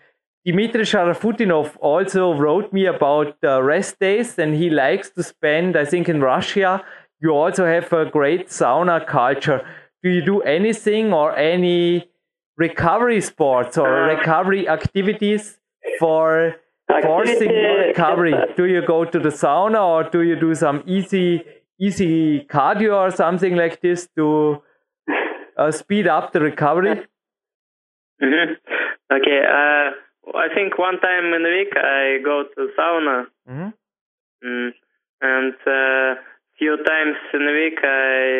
Speaker 1: Dmitry Sharafutdinov also wrote me about the rest days, and he likes to spend. I think in Russia you also have a great sauna culture. Do you do anything or any recovery sports or recovery activities for forcing recovery? Do you go to the sauna or do you do some easy easy cardio or something like this to uh, speed up the recovery?
Speaker 4: Mm-hmm. Okay, uh, I think one time in a week I go to sauna, mm-hmm. mm, and uh, few times in a week I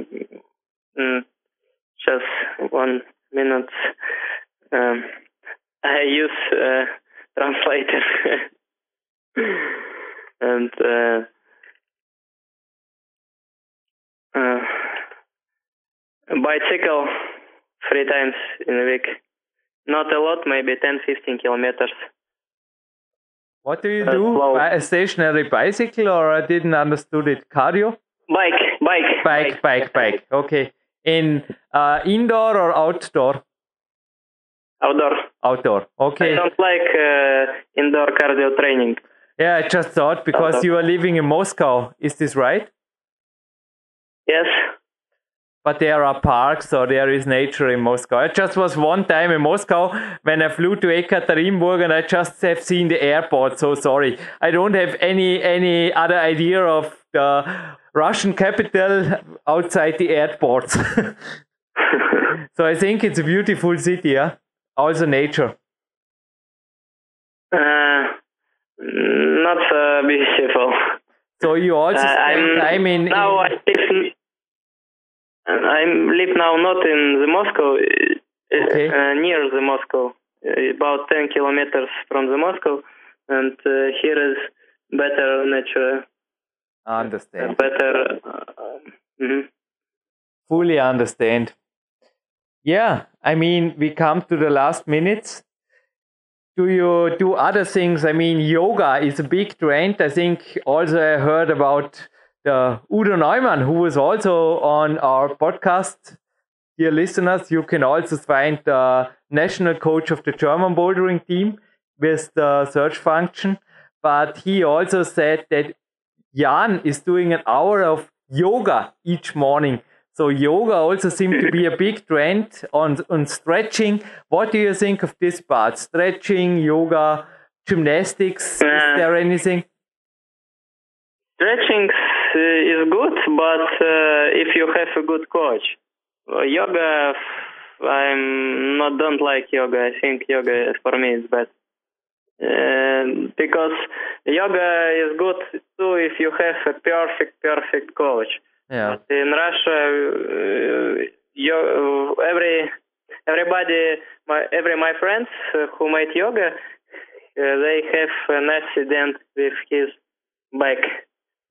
Speaker 4: uh, mm, just one minute. Um, I use uh, translator. and uh, uh, bicycle three times in a week. Not a lot, maybe 10, 15 kilometers.
Speaker 1: What do you uh, do? A stationary bicycle, or I didn't understood it. Cardio?
Speaker 4: Bike,
Speaker 1: bike, bike, bike, bike. bike. Okay. In uh, indoor or outdoor?
Speaker 4: Outdoor.
Speaker 1: Outdoor. Okay.
Speaker 4: I don't like uh, indoor cardio training.
Speaker 1: Yeah, I just thought because outdoor. you are living in Moscow. Is this right?
Speaker 4: Yes.
Speaker 1: But there are parks or there is nature in Moscow. I just was one time in Moscow when I flew to Ekaterinburg and I just have seen the airport. So sorry. I don't have any any other idea of the Russian capital outside the airports. so I think it's a beautiful city, yeah? Also nature.
Speaker 4: Uh, not so beautiful.
Speaker 1: So you also uh, spend time in.
Speaker 4: Now I live. I live now not in the Moscow, uh, okay. uh, near the Moscow, uh, about ten kilometers from the Moscow, and uh, here is better nature.
Speaker 1: Understand.
Speaker 4: Better. Uh, mm-hmm.
Speaker 1: Fully understand. Yeah, I mean, we come to the last minutes. Do you do other things? I mean, yoga is a big trend. I think also I heard about the Udo Neumann, who was also on our podcast. Dear listeners, you can also find the national coach of the German bouldering team with the search function. But he also said that Jan is doing an hour of yoga each morning. So yoga also seems to be a big trend on, on stretching. What do you think of this part? Stretching, yoga, gymnastics? Uh, is there anything?
Speaker 4: Stretching uh, is good, but uh, if you have a good coach, yoga, I'm not don't like yoga. I think yoga for me is bad. Uh, because yoga is good too if you have a perfect, perfect coach.
Speaker 1: Yeah.
Speaker 4: But in Russia, uh, yo, every everybody, my every my friends who made yoga, they have an accident with his back.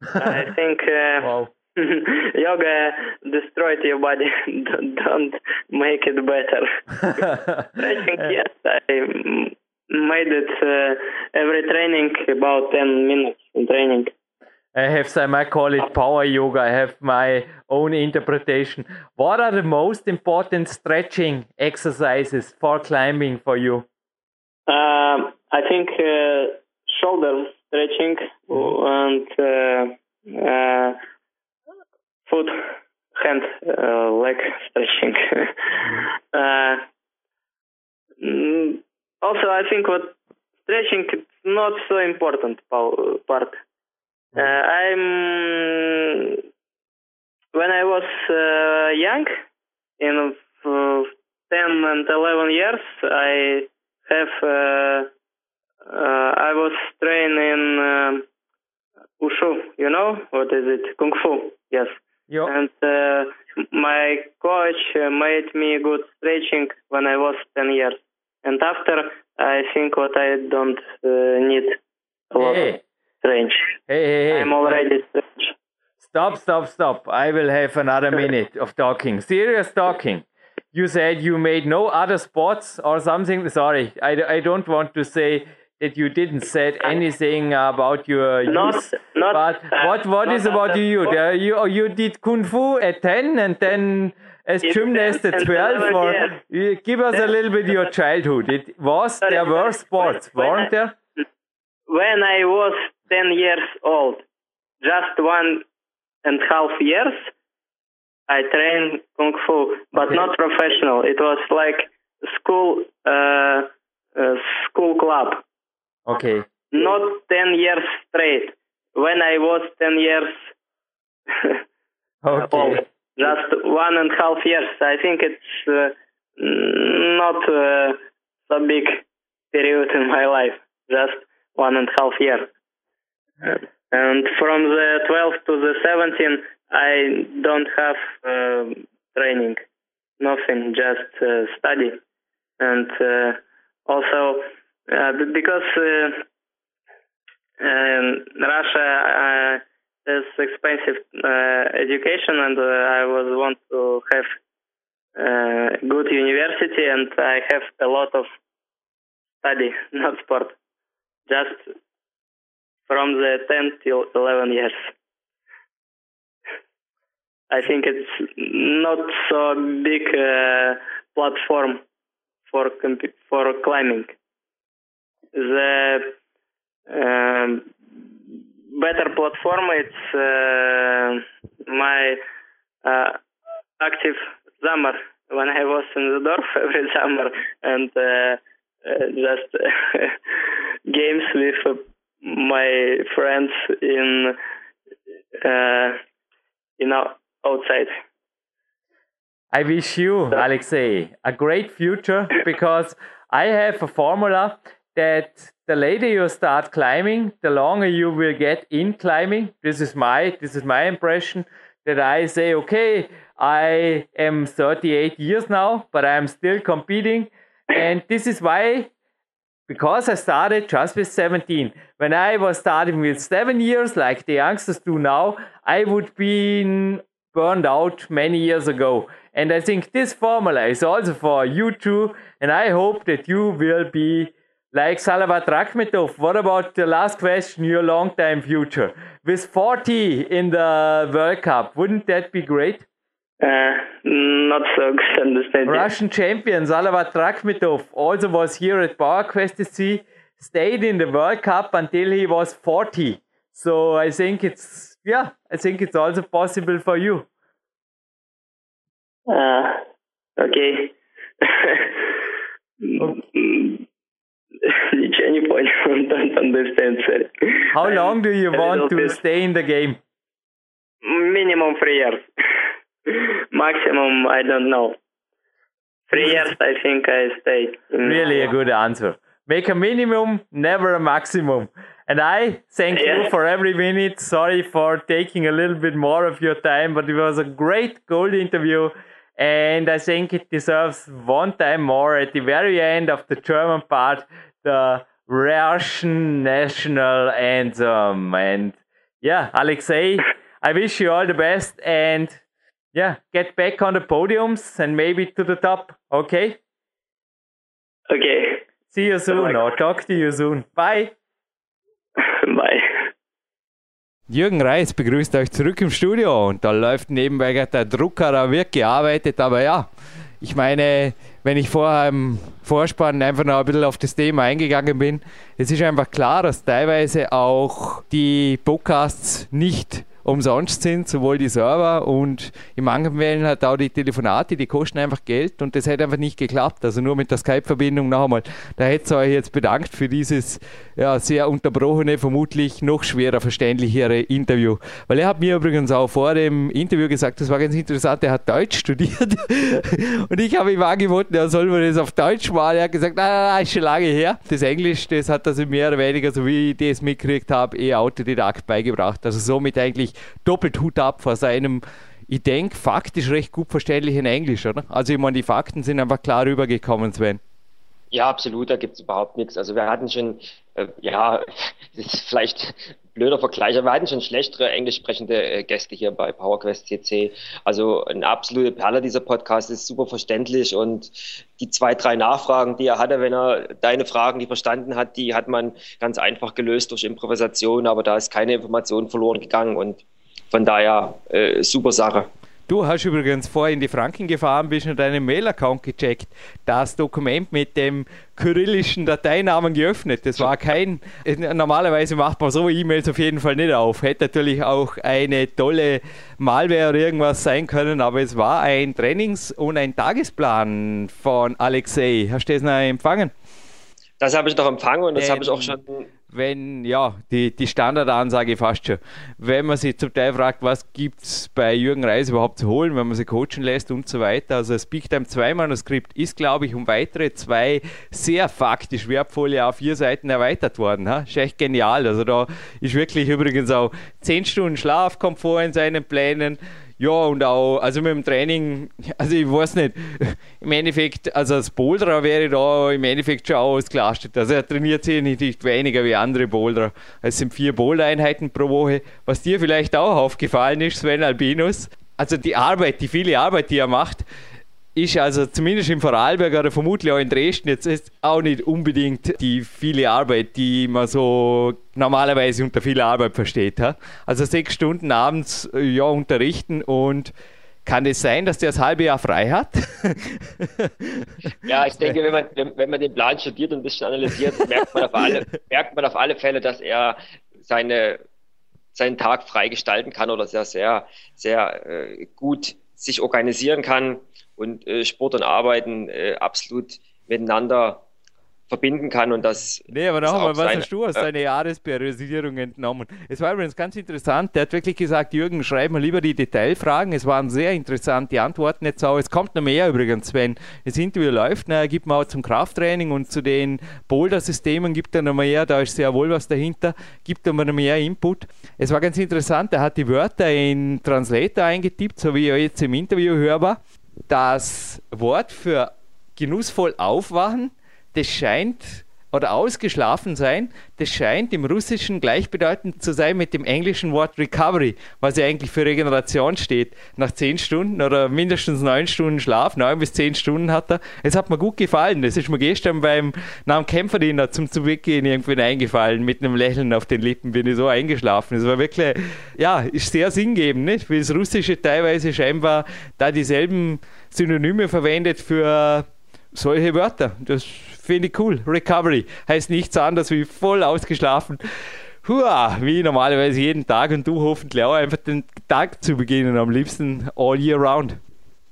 Speaker 4: I think uh,
Speaker 1: wow.
Speaker 4: yoga destroyed your body. Don't make it better. I think yes, I made it uh, every training about 10 minutes in training.
Speaker 1: I have some, I call it power yoga. I have my own interpretation. What are the most important stretching exercises for climbing for you?
Speaker 4: Uh, I think uh, shoulder stretching and uh, uh foot, hand, uh, leg stretching. Uh, also, I think what stretching is not so important part. Uh, I'm when I was uh, young, in uh, ten and eleven years, I have uh, uh, I was trained in wushu. You know what is it? Kung fu. Yes.
Speaker 1: Yep.
Speaker 4: And uh, my coach made me good stretching when I was ten years. And after, I think what I don't uh, need a lot
Speaker 1: hey.
Speaker 4: of strange.
Speaker 1: Hey, hey, hey.
Speaker 4: I'm already strange.
Speaker 1: Stop, stop, stop. I will have another minute of talking. Serious talking. You said you made no other sports or something. Sorry, I, I don't want to say that you didn't said anything about your
Speaker 4: not,
Speaker 1: youth.
Speaker 4: Not,
Speaker 1: but
Speaker 4: uh,
Speaker 1: what what is about you? There, you you did kung fu at ten and then as gymnast at 12 or give us a little bit your childhood. It was
Speaker 4: Sorry,
Speaker 1: there were sports weren't
Speaker 4: I,
Speaker 1: there?
Speaker 4: when i was 10 years old just one and a half years i trained kung fu but
Speaker 1: Okay.
Speaker 4: not professional. It was like school uh, uh, school club.
Speaker 1: Okay.
Speaker 4: Not 10 years straight. When i was 10 years
Speaker 1: okay.
Speaker 4: old just one and a half years. I think it's uh, not uh, so big period in my life, just one and a half year. And from the 12 to the 17, I don't have uh, training, nothing, just uh, study. And uh, also uh, because uh, um, Russia uh, expensive uh, education, and uh, I was want to have uh, good university, and I have a lot of study, not sport, just from the 10 till 11 years. I think it's not so big uh, platform for for climbing. The um, better platform it's uh, my uh, active summer when I was in the Dorf every summer and uh, uh, just games with uh, my friends in uh, you know outside.
Speaker 1: I wish you, Alexei, a great future because I have a formula that the later you start climbing, the longer you will get in climbing. This is my this is my impression that I say, okay, I am 38 years now, but I am still competing, and this is why because I started just with 17. When I was starting with seven years, like the youngsters do now, I would be burned out many years ago. And I think this formula is also for you too. And I hope that you will be like Salavat Rakhmetov. What about the last question, your long time future? With 40 in the World Cup, wouldn't that be great?
Speaker 4: Uh, not so good understanding.
Speaker 1: Russian champion Salavat Rakhmetov also was here at PowerQuest SC, stayed in the World Cup until he was 40. So I think it's, yeah, I think it's also possible for you.
Speaker 4: Uh, okay. Any point don't understand, sir.
Speaker 1: How э, long do you э, want to stay in the game?
Speaker 4: Minimum three years. Maximum, I don't know. Three years, I think I stay.
Speaker 1: Really a good answer. Make a minimum, never a maximum. And I thank yeah. you for every minute. Sorry for taking a little bit more of your time, but it was a great gold interview. And I think it deserves one time more at the very end of the German part, the Russian national anthem. And yeah, Alexei, I wish you all the best and yeah, get back on the podiums and maybe to the top. Okay?
Speaker 4: Okay.
Speaker 1: See you soon or talk to you soon. Bye.
Speaker 4: Bye.
Speaker 1: Jürgen Reis begrüßt euch zurück im Studio und da läuft nebenbei der Drucker, da wird gearbeitet, aber ja, ich meine, wenn ich vorher im Vorspann einfach noch ein bisschen auf das Thema eingegangen bin, es ist einfach klar, dass teilweise auch die Podcasts nicht umsonst sind, sowohl die Server und in manchen Fällen hat auch die Telefonate, die kosten einfach Geld und das hätte einfach nicht geklappt. Also nur mit der Skype-Verbindung noch einmal. Da hätte es euch jetzt bedankt für dieses ja, sehr unterbrochene, vermutlich noch schwerer verständlichere Interview. Weil er hat mir übrigens auch vor dem Interview gesagt, das war ganz interessant, er hat Deutsch studiert und ich habe ihm angeboten, er soll mir das auf Deutsch malen. Er hat gesagt, nein, nein, nein, ist schon lange her. Das Englisch, das hat er sich mehr oder weniger, so wie ich das mitgekriegt habe, eh Autodidakt beigebracht. Also somit eigentlich doppelt Hut ab vor seinem, ich denke, faktisch recht gut verständlichen Englisch, oder? Also ich meine, die Fakten sind einfach klar rübergekommen, Sven.
Speaker 2: Ja, absolut, da gibt es überhaupt nichts. Also wir hatten schon, äh, ja, ist vielleicht blöder Vergleich, aber wir hatten schon schlechtere englisch sprechende äh, Gäste hier bei PowerQuest CC. Also eine absolute Perle dieser Podcast ist super verständlich und die zwei, drei Nachfragen, die er hatte, wenn er deine Fragen, die verstanden hat, die hat man ganz einfach gelöst durch Improvisation, aber da ist keine Information verloren gegangen und von daher äh, super Sache.
Speaker 1: Du hast übrigens vorhin in die Franken gefahren, bist und deinen Mail-Account gecheckt. Das Dokument mit dem kyrillischen Dateinamen geöffnet. Das war kein. Normalerweise macht man so E-Mails auf jeden Fall nicht auf. Hätte natürlich auch eine tolle Malware oder irgendwas sein können, aber es war ein Trainings- und ein Tagesplan von Alexei. Hast du das noch empfangen?
Speaker 2: Das habe ich noch empfangen und das habe ich auch schon
Speaker 1: wenn, ja, die, die Standardansage fast schon. Wenn man sich zum Teil fragt, was gibt es bei Jürgen Reis überhaupt zu holen, wenn man sie coachen lässt und so weiter. Also das Big Time 2 Manuskript ist, glaube ich, um weitere zwei sehr faktisch wertvolle auf vier Seiten erweitert worden. Ha? Ist echt genial. Also da ist wirklich übrigens auch 10 Stunden Schlafkomfort in seinen Plänen. Ja, und auch, also mit dem Training, also ich weiß nicht, im Endeffekt, also als Boulderer wäre da im Endeffekt schon ausgelastet. Also er trainiert sich nicht weniger wie andere Boulderer. Es sind vier Bouldereinheiten pro Woche. Was dir vielleicht auch aufgefallen ist, Sven Albinus, also die Arbeit, die viele Arbeit, die er macht, ist also zumindest im Vorarlberg oder vermutlich auch in Dresden jetzt ist auch nicht unbedingt die viele Arbeit, die man so normalerweise unter viel Arbeit versteht. Also sechs Stunden abends ja, unterrichten und kann es sein, dass der das halbe Jahr frei hat?
Speaker 2: ja, ich denke, wenn man, wenn man den Plan studiert und ein bisschen analysiert, merkt man auf alle, merkt man auf alle Fälle, dass er seine, seinen Tag frei gestalten kann oder sehr, sehr, sehr äh, gut sich organisieren kann und äh, Sport und Arbeiten äh, absolut miteinander verbinden kann und das.
Speaker 1: Nee, aber nochmal, was hast du aus deiner Jahresperiodisierung entnommen? Es war übrigens ganz interessant. Der hat wirklich gesagt, Jürgen, schreib mal lieber die Detailfragen. Es waren sehr interessante Antworten jetzt auch. Es kommt noch mehr übrigens, wenn das Interview läuft. Na, er gibt mir auch zum Krafttraining und zu den Boulder-Systemen gibt er noch mehr. Da ist sehr wohl was dahinter. Gibt er noch mehr Input. Es war ganz interessant. Er hat die Wörter in Translator eingetippt, so wie er jetzt im Interview hörbar das Wort für genussvoll aufwachen, das scheint oder ausgeschlafen sein, das scheint im Russischen gleichbedeutend zu sein mit dem englischen Wort Recovery, was ja eigentlich für Regeneration steht. Nach zehn Stunden oder mindestens neun Stunden Schlaf, neun bis zehn Stunden hat er. Es hat mir gut gefallen. Das ist mir gestern beim Namen Kämpferdiener zum zu weggehen irgendwie eingefallen. Mit einem Lächeln auf den Lippen bin ich so eingeschlafen. Es war wirklich, ja, ist sehr sinngebend, nicht? Wie das Russische teilweise scheinbar da dieselben Synonyme verwendet für solche Wörter. Das finde ich cool. Recovery heißt nichts anderes wie voll ausgeschlafen. Hua, wie normalerweise jeden Tag und du hoffentlich auch einfach den Tag zu beginnen, am liebsten all year round.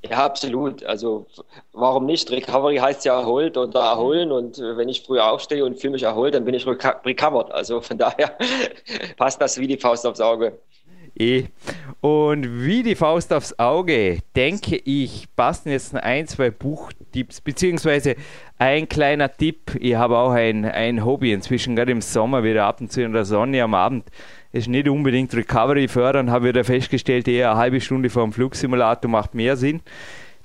Speaker 2: Ja, absolut. Also warum nicht? Recovery heißt ja erholt oder erholen und wenn ich früher aufstehe und fühle mich erholt, dann bin ich recovered. Also von daher passt das wie die Faust aufs Auge.
Speaker 1: Eh. Und wie die Faust aufs Auge, denke ich, passen jetzt ein, zwei Buchtipps, beziehungsweise ein kleiner Tipp. Ich habe auch ein, ein Hobby inzwischen, gerade im Sommer, wieder ab und zu in der Sonne am Abend. Ist nicht unbedingt Recovery fördern, habe da festgestellt, eher eine halbe Stunde vor dem Flugsimulator macht mehr Sinn.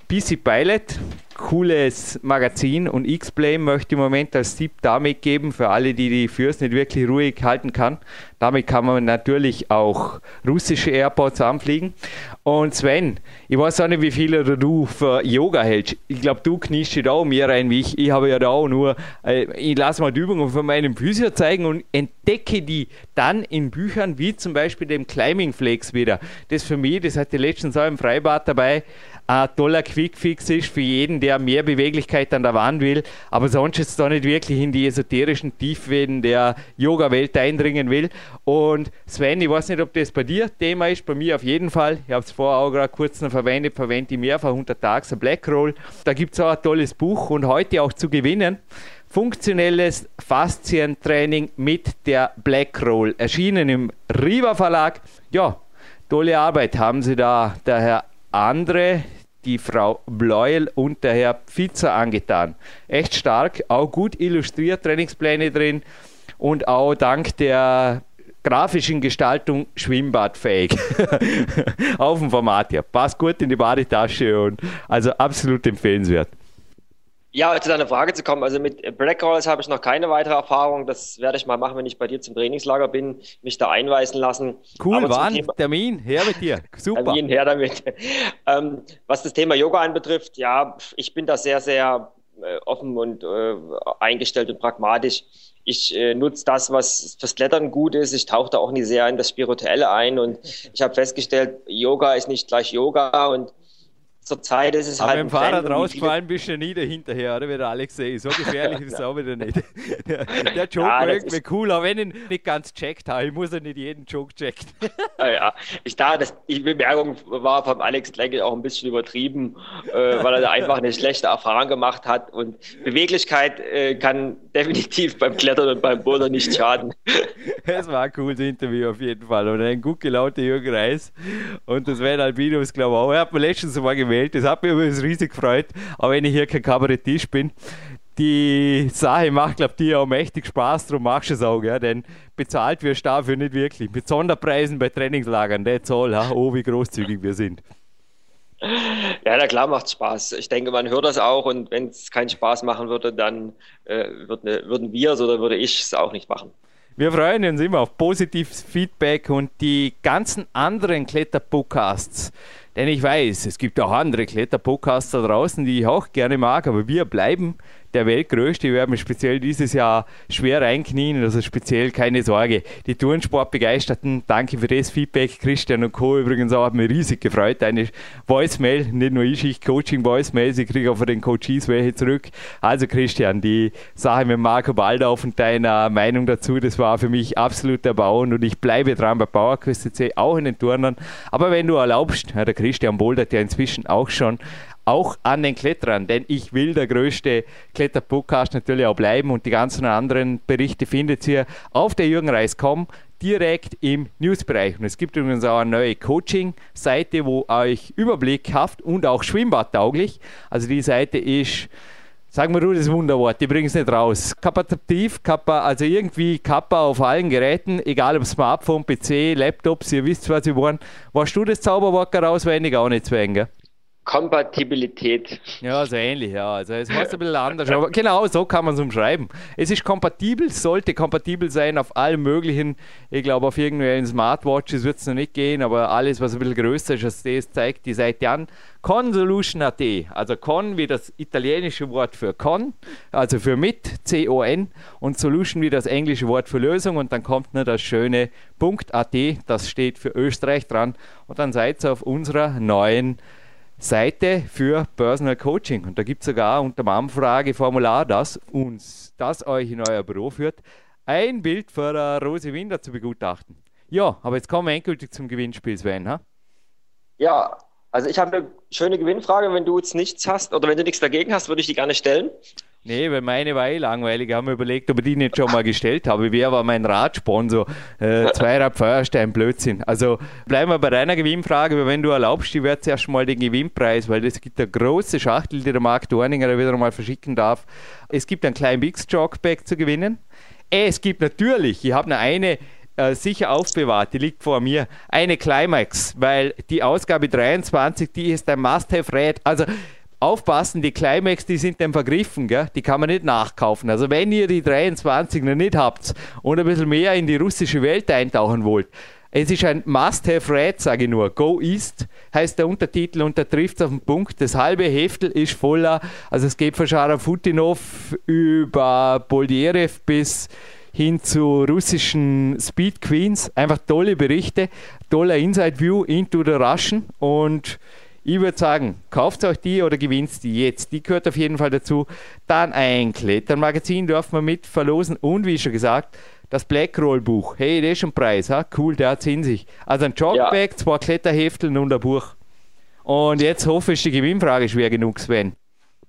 Speaker 1: PC Pilot, cooles Magazin und X-Play möchte im Moment als Tipp damit geben für alle, die die Fürs nicht wirklich ruhig halten kann. Damit kann man natürlich auch russische Airports anfliegen. Und Sven, ich weiß auch nicht, wie viel du für Yoga hältst. Ich glaube, du kniest da auch mehr rein wie ich. Ich habe ja da auch nur, äh, ich lasse mal die Übungen von meinem Physio zeigen und entdecke die dann in Büchern wie zum Beispiel dem Climbing Flex wieder. Das für mich, das hatte letztens auch im Freibad dabei, ein toller Quickfix ist für jeden, der mehr Beweglichkeit an der Wand will, aber sonst jetzt da nicht wirklich in die esoterischen Tiefwellen der Yoga-Welt eindringen will. Und Sven, ich weiß nicht, ob das bei dir Thema ist, bei mir auf jeden Fall. Ich habe es vorher auch gerade kurz noch verwendet, verwende ich mehrfach untertags ein Blackroll. Da gibt es auch ein tolles Buch und heute auch zu gewinnen. Funktionelles Faszientraining mit der Blackroll. Erschienen im Riva Verlag. Ja, tolle Arbeit haben sie da, der Herr Andre, die Frau Bleuel und der Herr Pfitzer angetan. Echt stark, auch gut illustriert, Trainingspläne drin und auch dank der grafischen Gestaltung schwimmbadfähig. Auf dem Format hier. Passt gut in die Badetasche und also absolut empfehlenswert.
Speaker 2: Ja, zu deiner Frage zu kommen. Also mit Black Rolls habe ich noch keine weitere Erfahrung. Das werde ich mal machen, wenn ich bei dir zum Trainingslager bin, mich da einweisen lassen.
Speaker 1: Cool, wann? Thema, Termin, her mit dir. Super.
Speaker 2: Termin, her damit. Ähm, was das Thema Yoga anbetrifft, ja, ich bin da sehr, sehr äh, offen und äh, eingestellt und pragmatisch. Ich äh, nutze das, was fürs Klettern gut ist. Ich tauche da auch nie sehr in das Spirituelle ein und ich habe festgestellt, Yoga ist nicht gleich Yoga und Zurzeit ist es
Speaker 1: Aber
Speaker 2: halt.
Speaker 1: Mit dem Fahrrad rausgefallen bist du nie dahinterher, oder? Wie der Alex sagt. So gefährlich ist es auch wieder nicht. der Joke ja, war irgendwie cool, auch wenn ich ihn nicht ganz checkt habe. Ich muss ja nicht jeden Joke checken.
Speaker 2: ja, ja. Ich dachte, das, die Bemerkung war vom Alex Lenke auch ein bisschen übertrieben, äh, weil er da einfach eine schlechte Erfahrung gemacht hat. Und Beweglichkeit äh, kann definitiv beim Klettern und beim Boulder nicht schaden.
Speaker 1: Es war ein cooles Interview auf jeden Fall. Und ein gut gelaunter Jürgen Reis. Und das Sven Albinus, glaube ich, auch. Er hat mir letztens mal gemeldet, Welt. Das hat mich übrigens riesig gefreut, auch wenn ich hier kein Kabarettist bin. Die Sache macht, glaube ich, dir auch mächtig Spaß, darum machst du es auch, gell? denn bezahlt wirst du dafür nicht wirklich. Mit Sonderpreisen bei Trainingslagern, Zoll, ha? oh, wie großzügig wir sind.
Speaker 2: Ja, na klar macht Spaß. Ich denke, man hört das auch und wenn es keinen Spaß machen würde, dann äh, würden wir es oder würde ich es auch nicht machen.
Speaker 1: Wir freuen uns immer auf positives Feedback und die ganzen anderen Kletter-Podcasts denn ich weiß, es gibt auch andere Kletterpodcasts da draußen, die ich auch gerne mag, aber wir bleiben der weltgrößte. Wir werden speziell dieses Jahr schwer reinknien, also speziell keine Sorge. Die Turnsportbegeisterten, danke für das Feedback. Christian und Co. übrigens auch, hat mich riesig gefreut. Eine Voicemail, nicht nur ich, ich Coaching Voicemail, ich kriege auch von den Coaches welche zurück. Also Christian, die Sache mit Marco Baldauf und deiner Meinung dazu, das war für mich absolut erbauend und ich bleibe dran bei PowerQuest auch in den Turnern. Aber wenn du erlaubst, der Christian bouldert ja inzwischen auch schon auch an den Kletterern, denn ich will der größte Kletterpodcast natürlich auch bleiben und die ganzen anderen Berichte findet ihr auf der Jürgenreis.com direkt im Newsbereich. Und es gibt übrigens auch eine neue Coaching-Seite, wo euch Überblick haft und auch schwimmbadtauglich. Also die Seite ist Sag mal du das Wunderwort, die bringen es nicht raus. Kapazitiv, Kappa, also irgendwie Kappa auf allen Geräten, egal ob Smartphone, PC, Laptops, ihr wisst, was ich wollen. Warst du das Zauberwort auswendig? Auch nicht gell?
Speaker 2: Kompatibilität.
Speaker 1: Ja, so ähnlich, ja. Also es heißt ein bisschen anders, aber genau so kann man es umschreiben. Es ist kompatibel, sollte kompatibel sein auf allen möglichen, ich glaube auf irgendwelchen Smartwatches wird es noch nicht gehen, aber alles, was ein bisschen größer ist als das, zeigt die Seite an. Consolution.at, also Con wie das italienische Wort für Con, also für mit, C-O-N, und Solution wie das englische Wort für Lösung und dann kommt nur das schöne .at, das steht für Österreich dran und dann seid ihr auf unserer neuen Seite für Personal Coaching. Und da gibt es sogar unter dem Anfrageformular, das uns, das euch in euer Büro führt, ein Bild für der Rose Winder zu begutachten. Ja, aber jetzt kommen wir endgültig zum Gewinnspiel, Sven. Ha?
Speaker 2: Ja, also ich habe eine schöne Gewinnfrage. Wenn du jetzt nichts hast oder wenn du nichts dagegen hast, würde ich die gerne stellen.
Speaker 1: Nee, weil meine war eh langweilig. Ich habe mir überlegt, ob ich die nicht schon mal gestellt habe. Wer war mein Radsponsor? Äh, Zweirad Feuerstein, Blödsinn. Also bleiben wir bei deiner Gewinnfrage. Aber wenn du erlaubst, ich werde zuerst mal den Gewinnpreis, weil es gibt eine große Schachtel, die der Marc Dorninger wieder mal verschicken darf. Es gibt einen kleinen Big Jogbag zu gewinnen. Es gibt natürlich, ich habe noch eine äh, sicher aufbewahrt, die liegt vor mir, eine Climax, weil die Ausgabe 23, die ist ein Must-Have-Red. Also aufpassen, die Climax, die sind dann vergriffen, gell? die kann man nicht nachkaufen. Also wenn ihr die 23 noch nicht habt und ein bisschen mehr in die russische Welt eintauchen wollt, es ist ein Must-Have-Read, sage ich nur. Go East heißt der Untertitel und der trifft auf den Punkt. Das halbe Heftel ist voller, also es geht von Sharafutinov über Boldierev bis hin zu russischen Speed Queens. Einfach tolle Berichte, toller Inside View into the Russian und ich würde sagen, kauft euch die oder gewinnt die jetzt. Die gehört auf jeden Fall dazu. Dann ein Kletternmagazin dürfen wir mit verlosen und wie schon gesagt, das Blackroll Buch. Hey, das ist ein Preis, ha? cool, der hat es in sich. Also ein Jogbag, ja. zwei Kletterhefteln und ein Buch. Und jetzt hoffe ich, die Gewinnfrage schwer genug, Sven.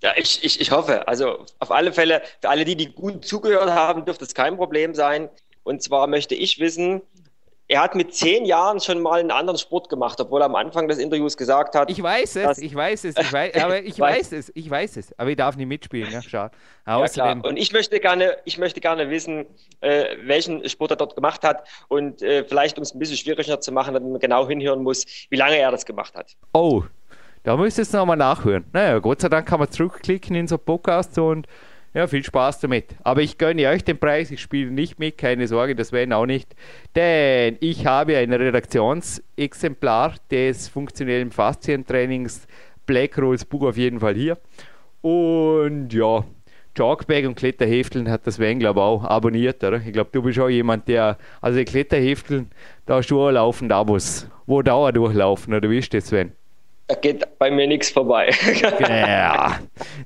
Speaker 2: Ja, ich, ich, ich hoffe. Also auf alle Fälle, für alle, die, die gut zugehört haben, dürfte es kein Problem sein. Und zwar möchte ich wissen, er hat mit zehn Jahren schon mal einen anderen Sport gemacht, obwohl er am Anfang des Interviews gesagt hat.
Speaker 1: Ich weiß es, ich weiß es, ich weiß, aber ich weiß es, ich weiß es, aber ich darf nicht mitspielen. Ja, schade.
Speaker 2: Ja, klar. Und ich möchte gerne, ich möchte gerne wissen, äh, welchen Sport er dort gemacht hat und äh, vielleicht, um es ein bisschen schwieriger zu machen, wenn man genau hinhören muss, wie lange er das gemacht hat.
Speaker 1: Oh, da müsst ihr jetzt nochmal nachhören. Naja, Gott sei Dank kann man zurückklicken in so Podcast und ja, viel Spaß damit. Aber ich gönne euch den Preis. Ich spiele nicht mit, keine Sorge, das werden auch nicht. Denn ich habe ein Redaktionsexemplar des funktionellen Faszientrainings Black Rolls Buch auf jeden Fall hier. Und ja, Jogbag und Kletterhefteln hat das Sven, glaube ich, auch abonniert, oder? Ich glaube, du bist auch jemand, der, also die Kletterhefteln, da hast du auch laufend Abos, wo Dauer durchlaufen, oder wie ist das, Sven?
Speaker 2: Da geht bei mir nichts vorbei.
Speaker 1: ja,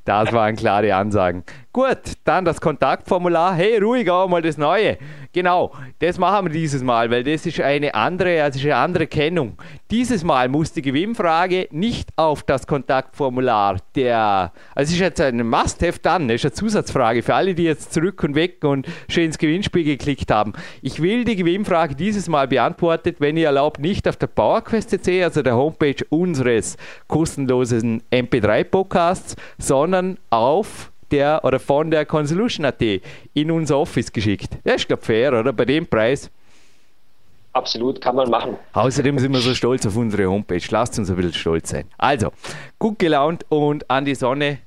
Speaker 1: das waren klare Ansagen. Gut, dann das Kontaktformular. Hey, ruhig auch mal das Neue. Genau, das machen wir dieses Mal, weil das ist eine andere, also eine andere Kennung. Dieses Mal muss die Gewinnfrage nicht auf das Kontaktformular der, also es ist jetzt ein Must-Have dann, das ist eine Zusatzfrage für alle, die jetzt zurück und weg und schön ins Gewinnspiel geklickt haben. Ich will die Gewinnfrage dieses Mal beantwortet, wenn ihr erlaubt, nicht auf der PowerQuest.cc, also der Homepage unseres kostenlosen MP3-Podcasts, sondern auf der oder von der Consolution.at in unser Office geschickt. Das ist, glaube fair, oder? Bei dem Preis.
Speaker 2: Absolut, kann man machen.
Speaker 1: Außerdem sind wir so stolz auf unsere Homepage. Lasst uns ein bisschen stolz sein. Also, gut gelaunt und an die Sonne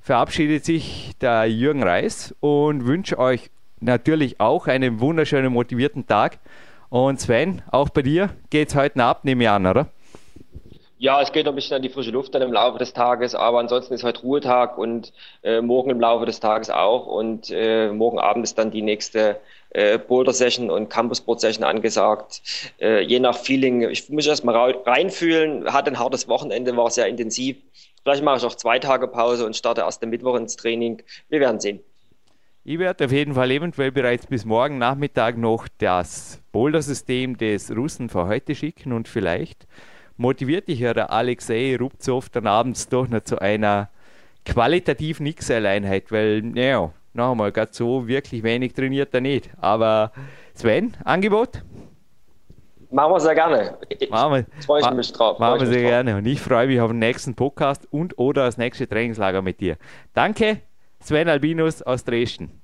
Speaker 1: verabschiedet sich der Jürgen Reis und wünsche euch natürlich auch einen wunderschönen, motivierten Tag. Und Sven, auch bei dir geht es heute ab, nehme ich an, oder?
Speaker 2: Ja, es geht ein bisschen an die frische Luft dann im Laufe des Tages, aber ansonsten ist heute Ruhetag und äh, morgen im Laufe des Tages auch und äh, morgen Abend ist dann die nächste äh, Boulder-Session und Campus-Board-Session angesagt. Äh, je nach Feeling, ich muss erstmal reinfühlen, hatte ein hartes Wochenende, war sehr intensiv. Vielleicht mache ich auch zwei Tage Pause und starte erst am Mittwoch ins Training. Wir werden sehen.
Speaker 1: Ich werde auf jeden Fall eventuell bereits bis morgen Nachmittag noch das Boulder-System des Russen für heute schicken und vielleicht motiviert dich ja der Alexei Rubzow dann abends doch noch zu einer qualitativen XL-Einheit, weil, naja, noch einmal, gerade so wirklich wenig trainiert er nicht. Aber Sven, Angebot?
Speaker 2: Machen wir sehr gerne.
Speaker 1: Machen wir, freue ich mich drauf. Machen wir sehr drauf. gerne. Und ich freue mich auf den nächsten Podcast und oder das nächste Trainingslager mit dir. Danke, Sven Albinus aus Dresden.